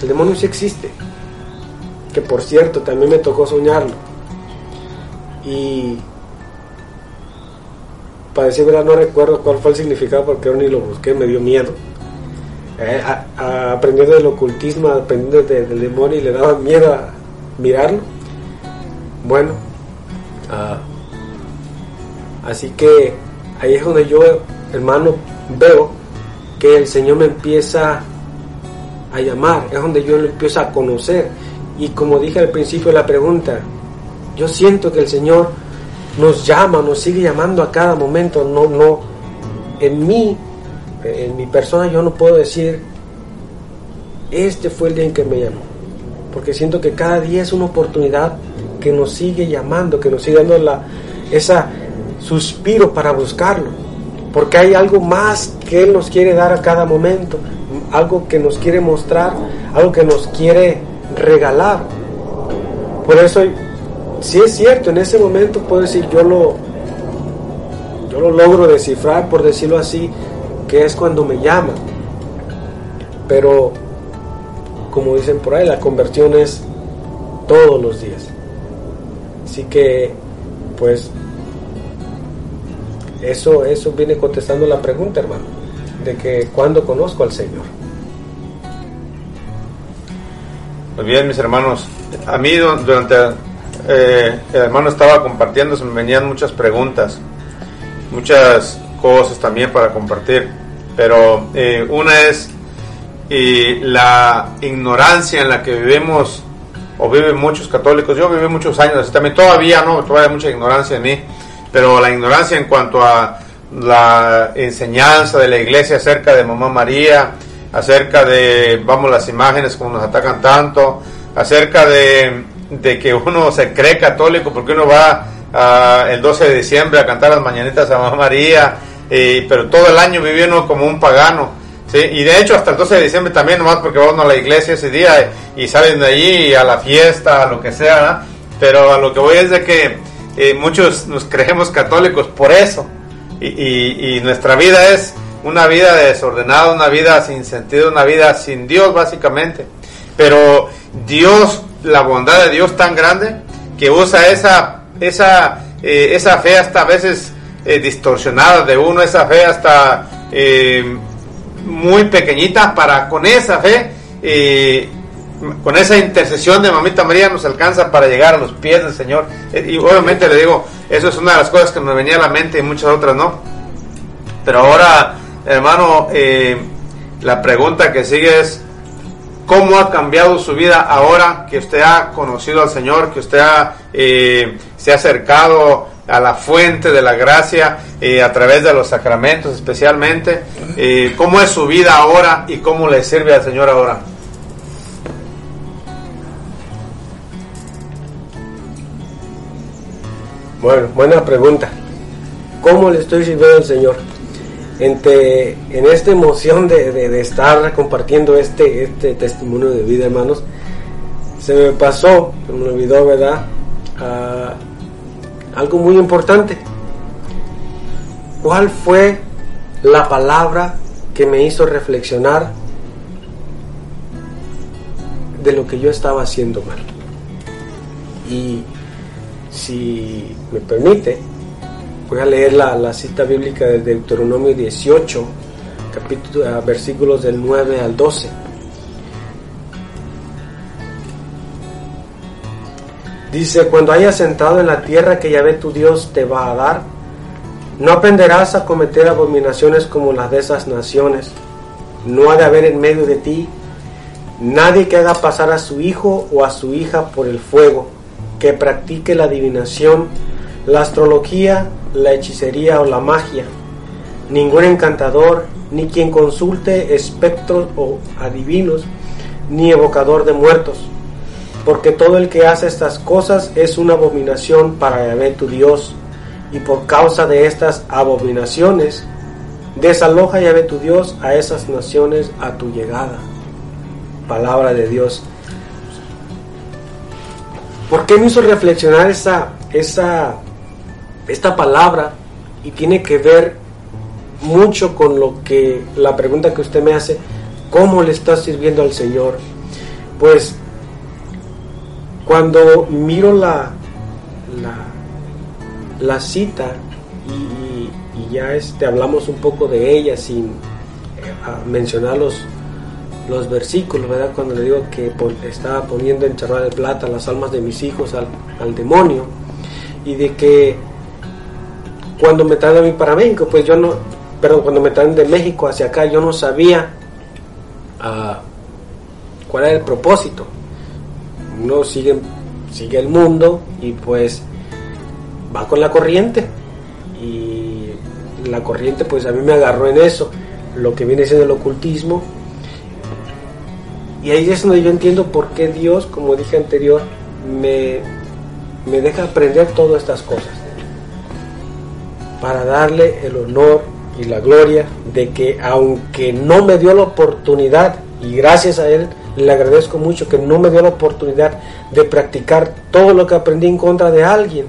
El demonio sí existe que por cierto también me tocó soñarlo. Y para decir verdad no recuerdo cuál fue el significado porque ahora ni lo busqué, me dio miedo. Eh, del ocultismo, aprendiendo del demonio y le daba miedo a mirarlo. Bueno, ah, así que ahí es donde yo, hermano, veo que el Señor me empieza a llamar, es donde yo lo empiezo a conocer y como dije al principio de la pregunta, yo siento que el Señor nos llama, nos sigue llamando a cada momento. No, no, en mí, en mi persona, yo no puedo decir, este fue el día en que me llamó. Porque siento que cada día es una oportunidad que nos sigue llamando, que nos sigue dando la, esa suspiro para buscarlo. Porque hay algo más que Él nos quiere dar a cada momento, algo que nos quiere mostrar, algo que nos quiere regalar. Por eso, si es cierto, en ese momento puedo decir, yo lo, yo lo logro descifrar, por decirlo así, que es cuando me llama Pero, como dicen por ahí, la conversión es todos los días. Así que, pues, eso, eso viene contestando la pregunta, hermano, de que cuando conozco al Señor. Muy bien, mis hermanos. A mí durante eh, el hermano estaba compartiendo, se me venían muchas preguntas, muchas cosas también para compartir. Pero eh, una es la ignorancia en la que vivimos o viven muchos católicos. Yo viví muchos años así también, todavía no, todavía hay mucha ignorancia en mí, pero la ignorancia en cuanto a la enseñanza de la iglesia acerca de Mamá María, acerca de, vamos, las imágenes como nos atacan tanto, acerca de, que uno se cree católico porque uno va el 12 de diciembre a cantar las mañanitas a Mamá María, pero todo el año vive uno como un pagano. ¿sí? Y de hecho hasta el 12 de diciembre también, nomás porque vamos a la iglesia ese día y, salen de allí a la fiesta, a lo que sea, pero a lo que voy es de que eh, muchos nos creemos católicos por eso. Y, y nuestra vida es una vida desordenada, una vida sin sentido, una vida sin Dios básicamente. Pero Dios, la bondad de Dios tan grande que usa esa, esa, eh, esa fe hasta a veces eh, distorsionada de uno, esa fe hasta eh, muy pequeñita para con esa fe, con esa intercesión de Mamita María nos alcanza para llegar a los pies del Señor. Y obviamente le digo, eso es una de las cosas que me venía a la mente y muchas otras no. Pero ahora Hermano, eh, la pregunta que sigue es, ¿cómo ha cambiado su vida ahora que usted ha conocido al Señor, que usted ha, eh, se ha acercado a la fuente de la gracia eh, a través de los sacramentos especialmente? ¿Cómo es su vida ahora y cómo le sirve al Señor ahora? Bueno, buena pregunta. ¿Cómo le estoy sirviendo al Señor? en esta emoción de, estar compartiendo este, este testimonio de vida, hermanos, se me pasó, se me olvidó, ¿verdad? Ah, algo muy importante. ¿Cuál fue la palabra que me hizo reflexionar de lo que yo estaba haciendo mal. Y si me permite, voy a leer la, cita bíblica de Deuteronomio 18, capítulo, versículos del 9 al 12. Dice, cuando hayas entrado en la tierra que Yahvé tu Dios te va a dar, no aprenderás a cometer abominaciones como las de esas naciones. No ha de haber en medio de ti nadie que haga pasar a su hijo o a su hija por el fuego, que practique la adivinación, la astrología, la hechicería o la magia. Ningún encantador, ni quien consulte espectros o adivinos, ni evocador de muertos porque todo el que hace estas cosas es una abominación para Yahvé tu Dios, y por causa de estas abominaciones, desaloja Yahvé tu Dios a esas naciones a tu llegada. Palabra de Dios. ¿Por qué me hizo reflexionar esa, esa, esta palabra? Y tiene que ver mucho con lo que la pregunta que usted me hace, ¿cómo le está sirviendo al Señor? Pues cuando miro la, la, cita y, ya este, hablamos un poco de ella sin eh, mencionar los, los versículos, ¿verdad? Cuando le digo que estaba poniendo en charla de plata las almas de mis hijos al, demonio y de que cuando me traen a mí para México, pues yo no, pero cuando me traen de México hacia acá, yo no sabía ah, cuál era el propósito uno sigue, sigue el mundo y pues va con la corriente. Y la corriente pues a mí me agarró en eso, lo que viene siendo el ocultismo. Y ahí es donde yo entiendo por qué Dios, como dije anterior, me, me deja aprender todas estas cosas. Para darle el honor y la gloria de que aunque no me dio la oportunidad, y gracias a Él, le agradezco mucho que no me dio la oportunidad de practicar todo lo que aprendí en contra de alguien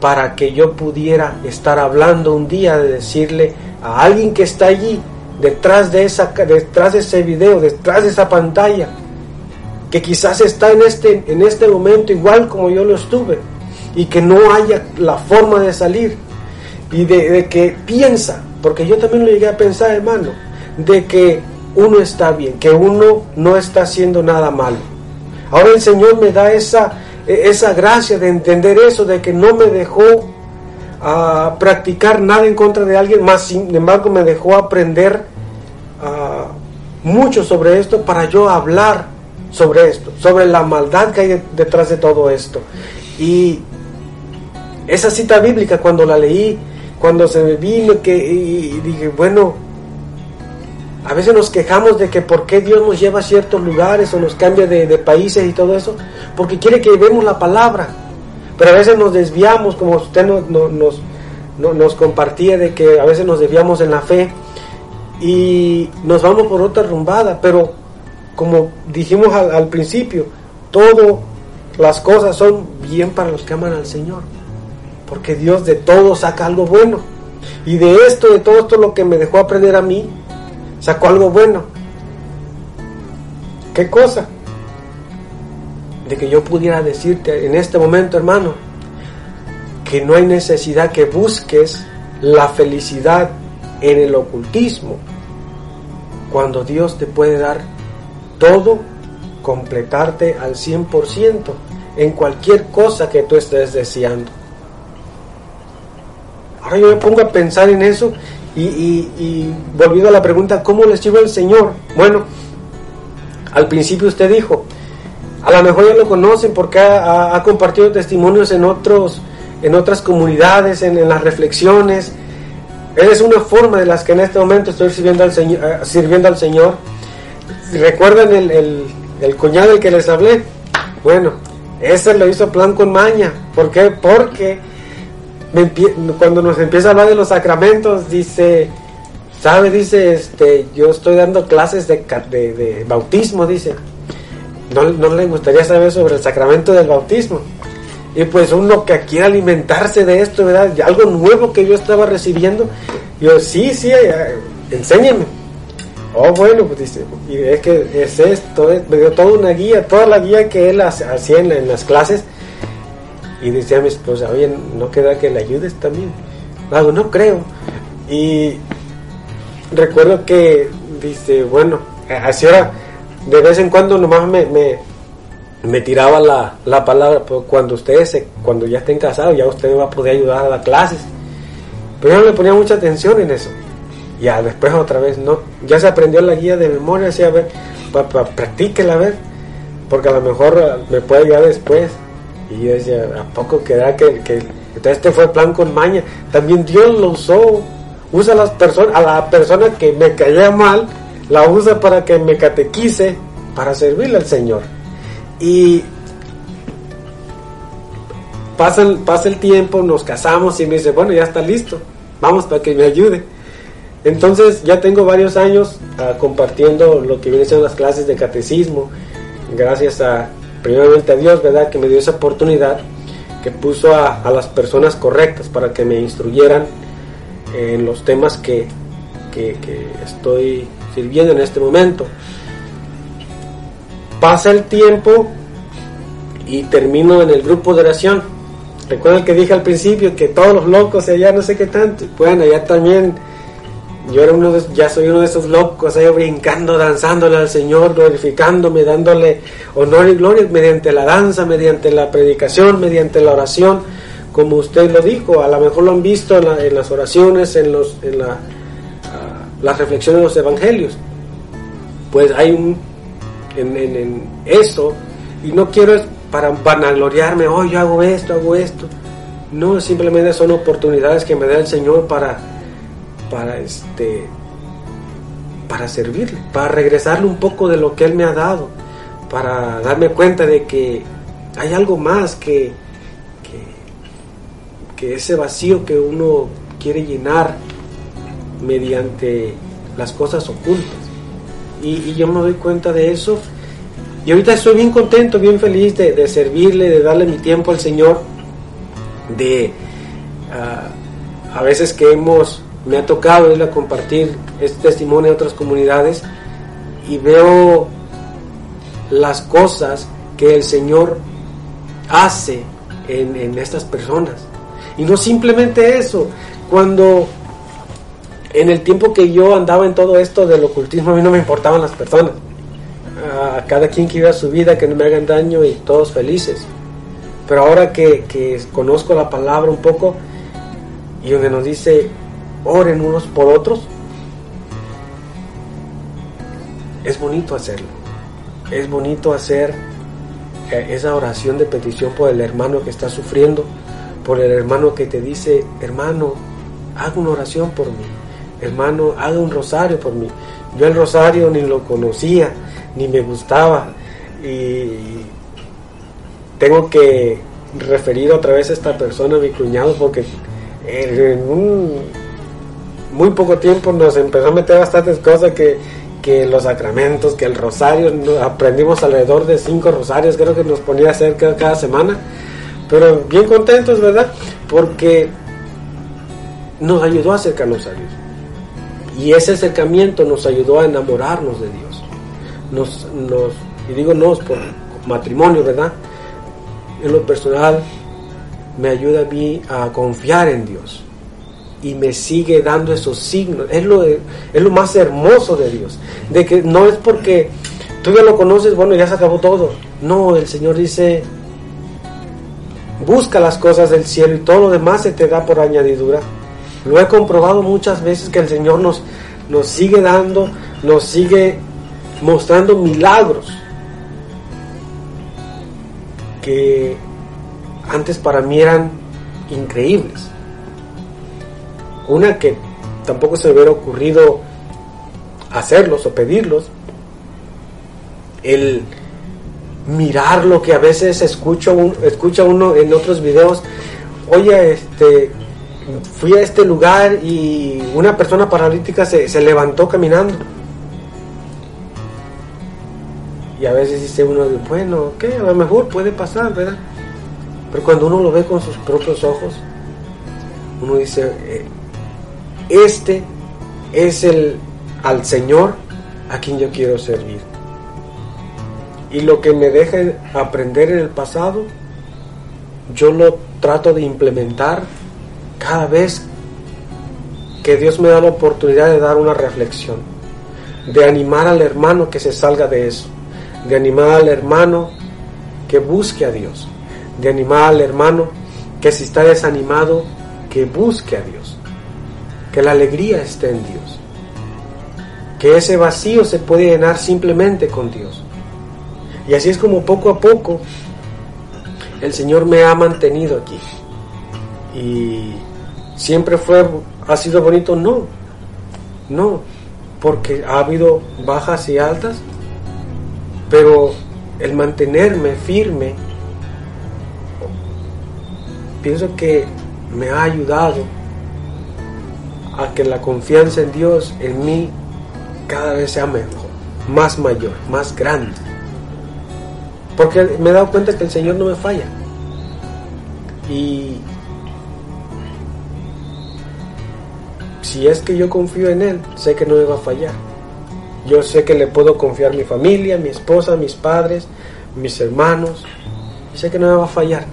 para que yo pudiera estar hablando un día de decirle a alguien que está allí detrás de esa detrás de ese video, detrás de esa pantalla que quizás está en este en este momento igual como yo lo estuve y que no haya la forma de salir y de, de que piensa, porque yo también lo llegué a pensar, hermano, de que uno está bien, que uno no está haciendo nada malo. Ahora el Señor me da esa, esa gracia de entender eso, de que no me dejó a ah, practicar nada en contra de alguien, más sin embargo me dejó aprender ah, mucho sobre esto para yo hablar sobre esto, sobre la maldad que hay detrás de todo esto. Y esa cita bíblica cuando la leí, cuando se me vino que y dije, bueno, a veces nos quejamos de que por qué Dios nos lleva a ciertos lugares o nos cambia de, países y todo eso, porque quiere que vemos la palabra. Pero a veces nos desviamos, como usted nos, compartía, de que a veces nos desviamos en la fe y nos vamos por otra rumbada. Pero como dijimos al, al principio, todas las cosas son bien para los que aman al Señor, porque Dios de todo saca algo bueno. Y de esto, de todo esto lo que me dejó aprender a mí, sacó algo bueno. ¿Qué cosa? De que yo pudiera decirte en este momento, hermano, que no hay necesidad que busques la felicidad en el ocultismo, cuando Dios te puede dar todo, completarte al 100% en cualquier cosa que tú estés deseando. Ahora yo me pongo a pensar en eso y, volviendo a la pregunta, ¿cómo les lleva el Señor? Bueno, al principio usted dijo, a lo mejor ya lo conocen porque ha, compartido testimonios en, otros, en otras comunidades, en, las reflexiones. Es una forma de las que en este momento estoy sirviendo al Señor. Eh, sirviendo al Señor. ¿Recuerdan el, el, el cuñado del que les hablé? Bueno, ese lo hizo plan con maña. ¿Por qué? Porque cuando nos empieza a hablar de los sacramentos, dice, ¿sabe? Dice, este, yo estoy dando clases de, bautismo, dice. No, le gustaría saber sobre el sacramento del bautismo. Y pues uno que quiere alimentarse de esto, ¿verdad? algo nuevo que yo estaba recibiendo. Yo, sí, sí, eh, enséñeme. Oh, bueno, pues dice, y es que es esto, me dio toda una guía, toda la guía que él hacía en, las clases. Y decía a mi esposa, oye, ¿no queda que le ayudes también? No creo. Y recuerdo que dice, bueno, así ahora, de vez en cuando nomás me, me, tiraba la, la palabra, pues cuando ustedes, se, cuando ya estén casados, ya usted va a poder ayudar a las clases. Pero yo no le ponía mucha atención en eso. Ya después otra vez, no, ya se aprendió la guía de memoria, así a ver, pa, pa, practíquela a ver, porque a lo mejor ah, me puede ayudar después. Y yo decía, ¿a poco queda que, que este fue el plan con maña? También Dios lo usó, usa a las personas, a la persona que me caía mal, la usa para que me catequice, para servirle al Señor. Y pasa el, pasa el tiempo, nos casamos y me dice, bueno, ya está listo, vamos para que me ayude. Entonces ya tengo varios años ah, compartiendo lo que viene siendo las clases de catecismo, gracias a, primeramente a Dios, ¿verdad?, que me dio esa oportunidad, que puso a, las personas correctas para que me instruyeran en los temas que, que, estoy sirviendo en este momento. Pasa el tiempo y termino en el grupo de oración. Recuerden que dije al principio que todos los locos allá no sé qué tanto. Bueno, allá también yo era uno de, ya soy uno de esos locos, ahí brincando, danzándole al Señor, glorificándome, dándole honor y gloria mediante la danza, mediante la predicación, mediante la oración, como usted lo dijo, a lo mejor lo han visto en, las oraciones, en, los, en la, ah, las reflexiones de los evangelios. Pues hay un, en, en, eso, y no quiero para vanagloriarme, oh, yo hago esto, hago esto. No, simplemente son oportunidades que me da el Señor para para este para servirle, para regresarle un poco de lo que él me ha dado, para darme cuenta de que hay algo más que, que, ese vacío que uno quiere llenar mediante las cosas ocultas. Y, yo me doy cuenta de eso. Y ahorita estoy bien contento, bien feliz de, servirle, de darle mi tiempo al Señor, de ah, a veces que hemos me ha tocado ir a compartir este testimonio a otras comunidades y veo las cosas que el Señor hace en, estas personas. Y no simplemente eso, cuando en el tiempo que yo andaba en todo esto del ocultismo, a mí no me importaban las personas. A cada quien que viva su vida, que no me hagan daño y todos felices. Pero ahora que, que conozco la palabra un poco y donde nos dice oren unos por otros, es bonito hacerlo. Es bonito hacer eh, esa oración de petición por el hermano que está sufriendo, por el hermano que te dice, hermano, haga una oración por mí, hermano, haga un rosario por mí. Yo el rosario ni lo conocía, ni me gustaba, y tengo que referir otra vez a esta persona, a mi cuñado, porque en un muy poco tiempo nos empezó a meter bastantes cosas que, que los sacramentos, que el rosario, aprendimos alrededor de cinco rosarios, creo que nos ponía a hacer cada, semana, pero bien contentos, ¿verdad? Porque nos ayudó a acercarnos a Dios. Y ese acercamiento nos ayudó a enamorarnos de Dios. Nos, nos, y digo nos por matrimonio, ¿verdad? En lo personal me ayuda a mí a confiar en Dios y me sigue dando esos signos. Es lo, es lo más hermoso de Dios. De que no es porque tú ya lo conoces, bueno, ya se acabó todo. No, el Señor dice, busca las cosas del cielo y todo lo demás se te da por añadidura. Lo he comprobado muchas veces que el Señor nos, nos sigue dando, nos sigue mostrando milagros que antes para mí eran increíbles. Una que tampoco se hubiera ocurrido hacerlos o pedirlos. El mirar lo que a veces escucho escucha uno en otros videos. Oye, este, fui a este lugar y una persona paralítica se, se levantó caminando. Y a veces dice uno, bueno, ¿qué? A lo mejor puede pasar, ¿verdad? Pero cuando uno lo ve con sus propios ojos, uno dice, eh, este es el al Señor a quien yo quiero servir. Y lo que me deja aprender en el pasado, yo lo trato de implementar cada vez que Dios me da la oportunidad de dar una reflexión, de animar al hermano que se salga de eso, de animar al hermano que busque a Dios, de animar al hermano que si está desanimado, que busque a Dios, que la alegría esté en Dios, que ese vacío se puede llenar simplemente con Dios. Y así es como poco a poco el Señor me ha mantenido aquí. Y siempre fue, ha sido bonito, no, no, porque ha habido bajas y altas, pero el mantenerme firme, pienso que me ha ayudado a que la confianza en Dios en mí cada vez sea mejor, más mayor, más grande. Porque me he dado cuenta que el Señor no me falla. Y si es que yo confío en Él, sé que no me va a fallar. Yo sé que le puedo confiar mi familia, mi esposa, mis padres, mis hermanos. Y sé que no me va a fallar.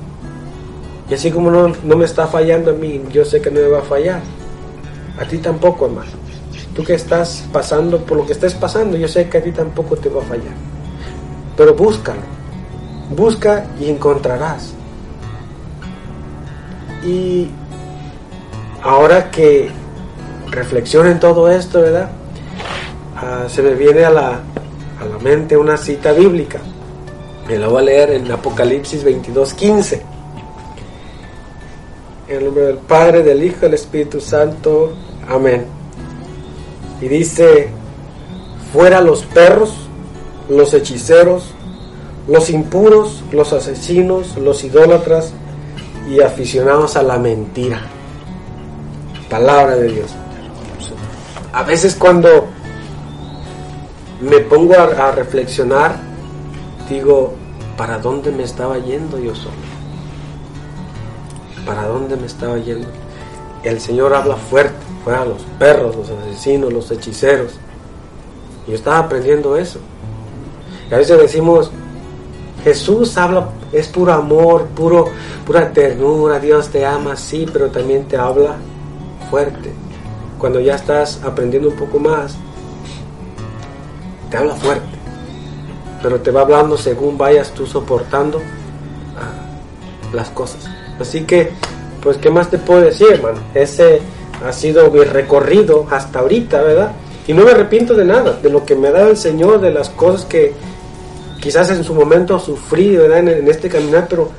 Y así como no, no me está fallando a mí, yo sé que no me va a fallar. A ti tampoco, hermano. Tú que estás pasando por lo que estés pasando, yo sé que a ti tampoco te va a fallar. Pero búscalo Busca y encontrarás. Y ahora que reflexiono en todo esto, ¿verdad? Ah, se me viene a la, a la mente una cita bíblica. Me la voy a leer en Apocalipsis 22:15. En el nombre del Padre, del Hijo, del Espíritu Santo. Amén. Y dice, fuera los perros, los hechiceros, los impuros, los asesinos, los idólatras y aficionados a la mentira. Palabra de Dios. A veces cuando me pongo a, reflexionar, digo, ¿para dónde me estaba yendo yo solo? ¿Para dónde me estaba yendo? El Señor habla fuerte, fuera los perros, los asesinos, los hechiceros. Yo estaba aprendiendo eso. Y a veces decimos, Jesús habla, es puro amor, puro, pura ternura, Dios te ama, sí, pero también te habla fuerte. Cuando ya estás aprendiendo un poco más, te habla fuerte, pero te va hablando según vayas tú soportando ah, las cosas. Así que, pues, ¿qué más te puedo decir, hermano? Ese ha sido mi recorrido hasta ahorita, ¿verdad? Y no me arrepiento de nada, de lo que me da el Señor, de las cosas que, quizás en su momento sufrí En, este caminar, pero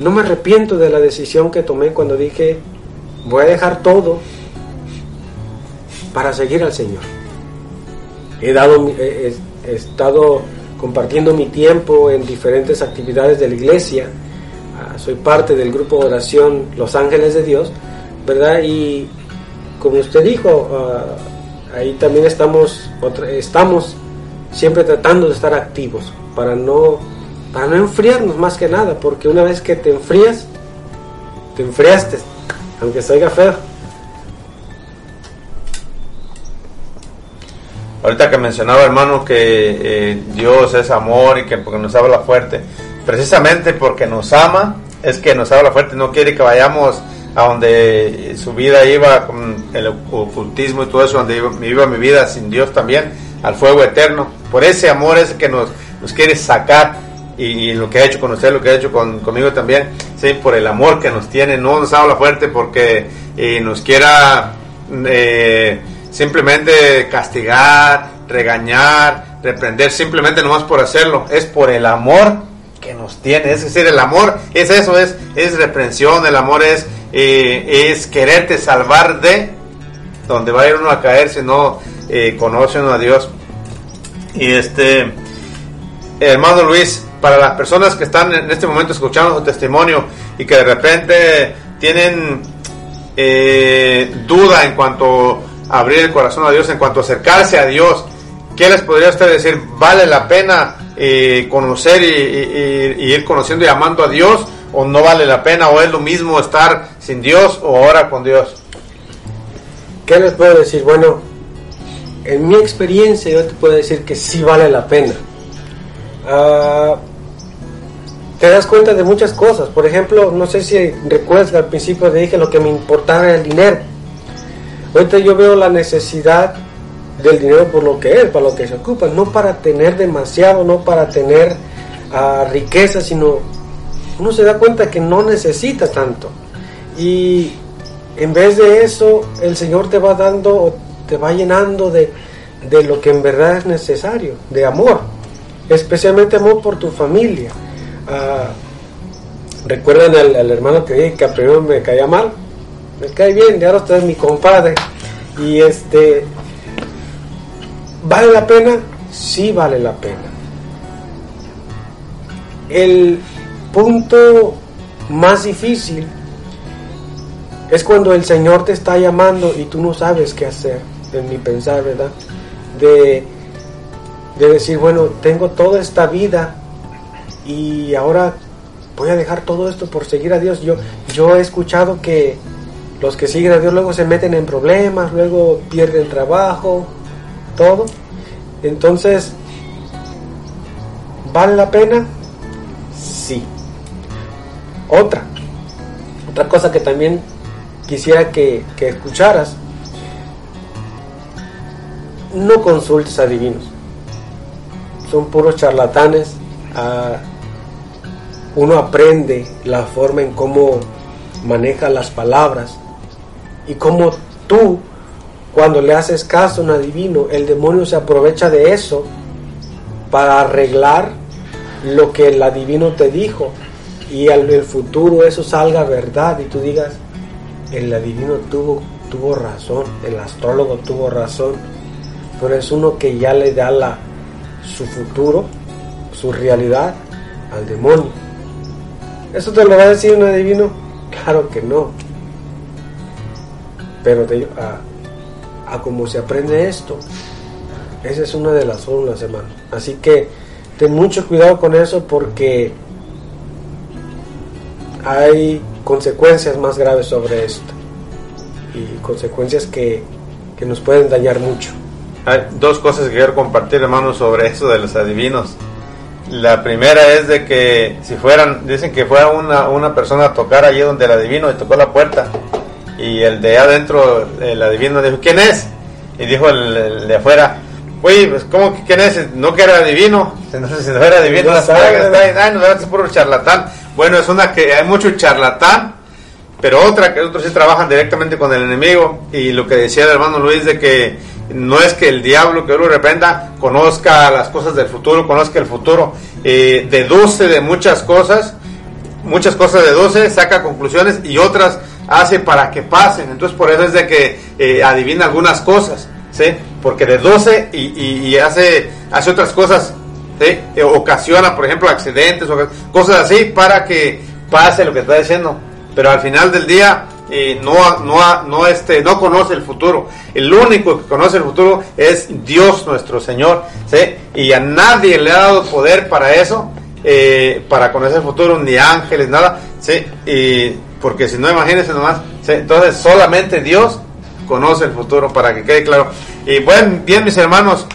no me arrepiento de la decisión que tomé cuando dije, voy a dejar todo para seguir al Señor. He, dado, he, estado compartiendo mi tiempo en diferentes actividades de la iglesia. Ah, soy parte del grupo de oración Los Ángeles de Dios, ¿verdad? Y como usted dijo, ah, ahí también estamos, estamos siempre tratando de estar activos para no, para no enfriarnos más que nada, porque una vez que te enfrías, te enfriaste, aunque se feo. Ahorita que mencionaba hermano que eh, Dios es amor y que porque nos habla fuerte, precisamente porque nos ama es que nos habla fuerte, no quiere que vayamos a donde su vida iba con el ocultismo y todo eso, donde iba mi vida sin Dios también, al fuego eterno. Por ese amor es que nos, nos quiere sacar y, lo que ha hecho con usted, lo que ha hecho con, conmigo también, sí, por el amor que nos tiene, no nos habla fuerte porque eh, nos quiera eh, simplemente castigar, regañar, reprender, simplemente nomás por hacerlo, es por el amor que nos tiene, es decir, el amor es eso, es, es reprensión, el amor es, eh, es quererte salvar de donde va a ir uno a caer si no conoce uno a Dios. Y este, hermano Luis, para las personas que están en este momento escuchando su testimonio y que de repente tienen eh, duda en cuanto a abrir el corazón a Dios, en cuanto a acercarse a Dios, ¿qué les podría usted decir? ¿Vale la pena eh, conocer y, ir conociendo y amando a Dios? ¿O no vale la pena? ¿O es lo mismo estar sin Dios o ahora con Dios? ¿Qué les puedo decir? Bueno, en mi experiencia yo te puedo decir que sí vale la pena. Ah, te das cuenta de muchas cosas. Por ejemplo, no sé si recuerdas al principio te dije lo que me importaba era el dinero. Ahorita yo veo la necesidad del dinero por lo que es, para lo que se ocupa, no para tener demasiado, no para tener ah, riqueza, sino uno se da cuenta que no necesita tanto. Y en vez de eso, el Señor te va dando, te va llenando de, de lo que en verdad es necesario, de amor, especialmente amor por tu familia. Ah, Recuerdan al, hermano que dije que primero me caía mal, me cae bien, y ahora usted es mi compadre. Y este, ¿vale la pena? Sí vale la pena. El punto más difícil es cuando el Señor te está llamando y tú no sabes qué hacer, en mi pensar, ¿verdad? De, de decir, bueno, tengo toda esta vida y ahora voy a dejar todo esto por seguir a Dios. Yo, yo he escuchado que los que siguen a Dios luego se meten en problemas, luego pierden trabajo, todo. Entonces, ¿vale la pena? Sí. Otra, otra cosa que también quisiera que, que escucharas, no consultes a divinos. Son puros charlatanes. Ah, uno aprende la forma en cómo maneja las palabras y cómo tú, cuando le haces caso a un adivino, el demonio se aprovecha de eso para arreglar lo que el adivino te dijo y en el futuro eso salga verdad y tú digas, el adivino tuvo, tuvo razón, el astrólogo tuvo razón, pero es uno que ya le da la, su futuro, su realidad al demonio. ¿Eso te lo va a decir un adivino? Claro que no. Pero a, a cómo se aprende esto, esa es una de las fórmulas, hermano. Así que ten mucho cuidado con eso porque hay consecuencias más graves sobre esto. Y consecuencias que, que nos pueden dañar mucho. Hay dos cosas que quiero compartir, hermano, sobre eso de los adivinos. La primera es de que si fueran, dicen que fuera una, una persona a tocar allí donde el adivino y tocó la puerta y el de adentro, el adivino dijo, ¿quién es? Y dijo el, de afuera, oye, pues ¿cómo que quién es? No que era adivino, si no, era adivino, no, ay, no, es puro charlatán. Bueno, es una que hay mucho charlatán, pero otra que otros sí trabajan directamente con el enemigo y lo que decía el hermano Luis de que no es que el diablo que lo reprenda conozca las cosas del futuro, conozca el futuro, eh, deduce de muchas cosas, muchas cosas deduce, saca conclusiones y otras hace para que pasen. Entonces por eso es de que eh, adivina algunas cosas, ¿sí? Porque deduce y, hace, hace otras cosas, ¿sí? Eh, ocasiona, por ejemplo, accidentes o cosas así para que pase lo que está diciendo. Pero al final del día no, no, no, este, no conoce el futuro. El único que conoce el futuro es Dios nuestro Señor. ¿sí? Y a nadie le ha dado poder para eso, eh, para conocer el futuro, ni ángeles, nada. ¿sí? Porque si no, imagínense nomás. Entonces solamente Dios conoce el futuro, para que quede claro. Y bueno, bien mis hermanos,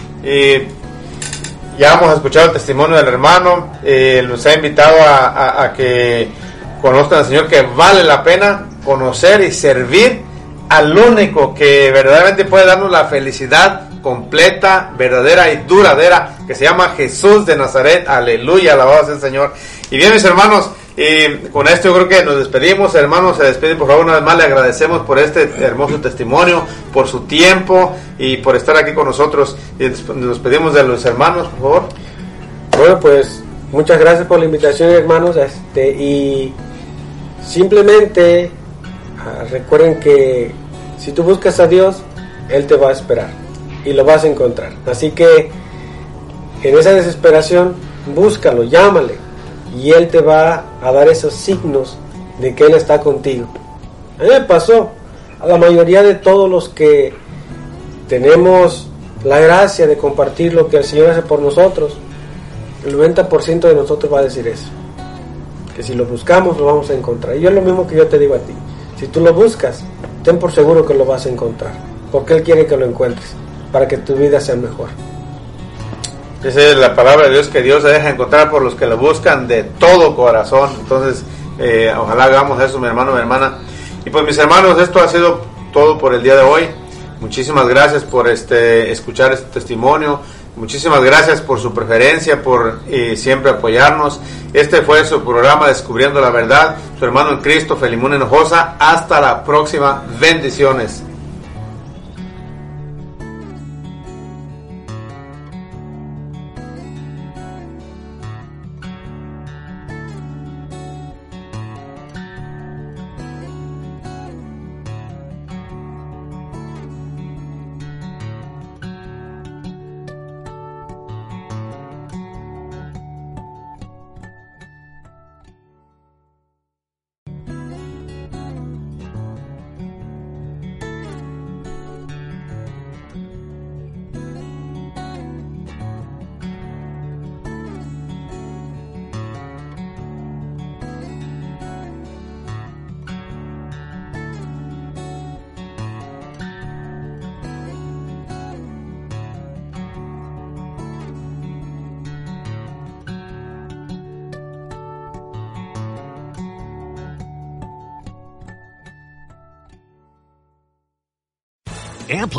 ya hemos escuchado el testimonio del hermano, eh, los ha invitado a, a que conozcan al Señor que vale la pena conocer y servir al único que verdaderamente puede darnos la felicidad completa, verdadera y duradera, que se llama Jesús de Nazaret. Aleluya, alabado sea el Señor. Y bien, mis hermanos, y con esto yo creo que nos despedimos, hermanos, se despiden por favor una vez más, le agradecemos por este hermoso testimonio, por su tiempo y por estar aquí con nosotros. Y nos pedimos de los hermanos, por favor. Bueno, pues muchas gracias por la invitación, hermanos, este, y simplemente Ah, recuerden que si tú buscas a Dios, Él te va a esperar y lo vas a encontrar. Así que en esa desesperación, búscalo, llámale y Él te va a dar esos signos de que Él está contigo. A pasó, a la mayoría de todos los que tenemos la gracia de compartir lo que el Señor hace por nosotros, el 90% de nosotros va a decir eso. Que si lo buscamos lo vamos a encontrar. Y yo es lo mismo que yo te digo a ti. Si tú lo buscas, ten por seguro que lo vas a encontrar, porque Él quiere que lo encuentres. para que tu vida sea mejor. Esa es la palabra de Dios que Dios se deja encontrar por los que lo buscan de todo corazón. Entonces, eh, ojalá hagamos eso, mi hermano, mi hermana. Y pues mis hermanos, esto ha sido todo por el día de hoy. Muchísimas gracias por este escuchar este testimonio. Muchísimas gracias por su preferencia, por eh, siempre apoyarnos. Este fue su programa Descubriendo la Verdad. Su hermano en Cristo, Felimón Hinojosa. Hasta la próxima. Bendiciones.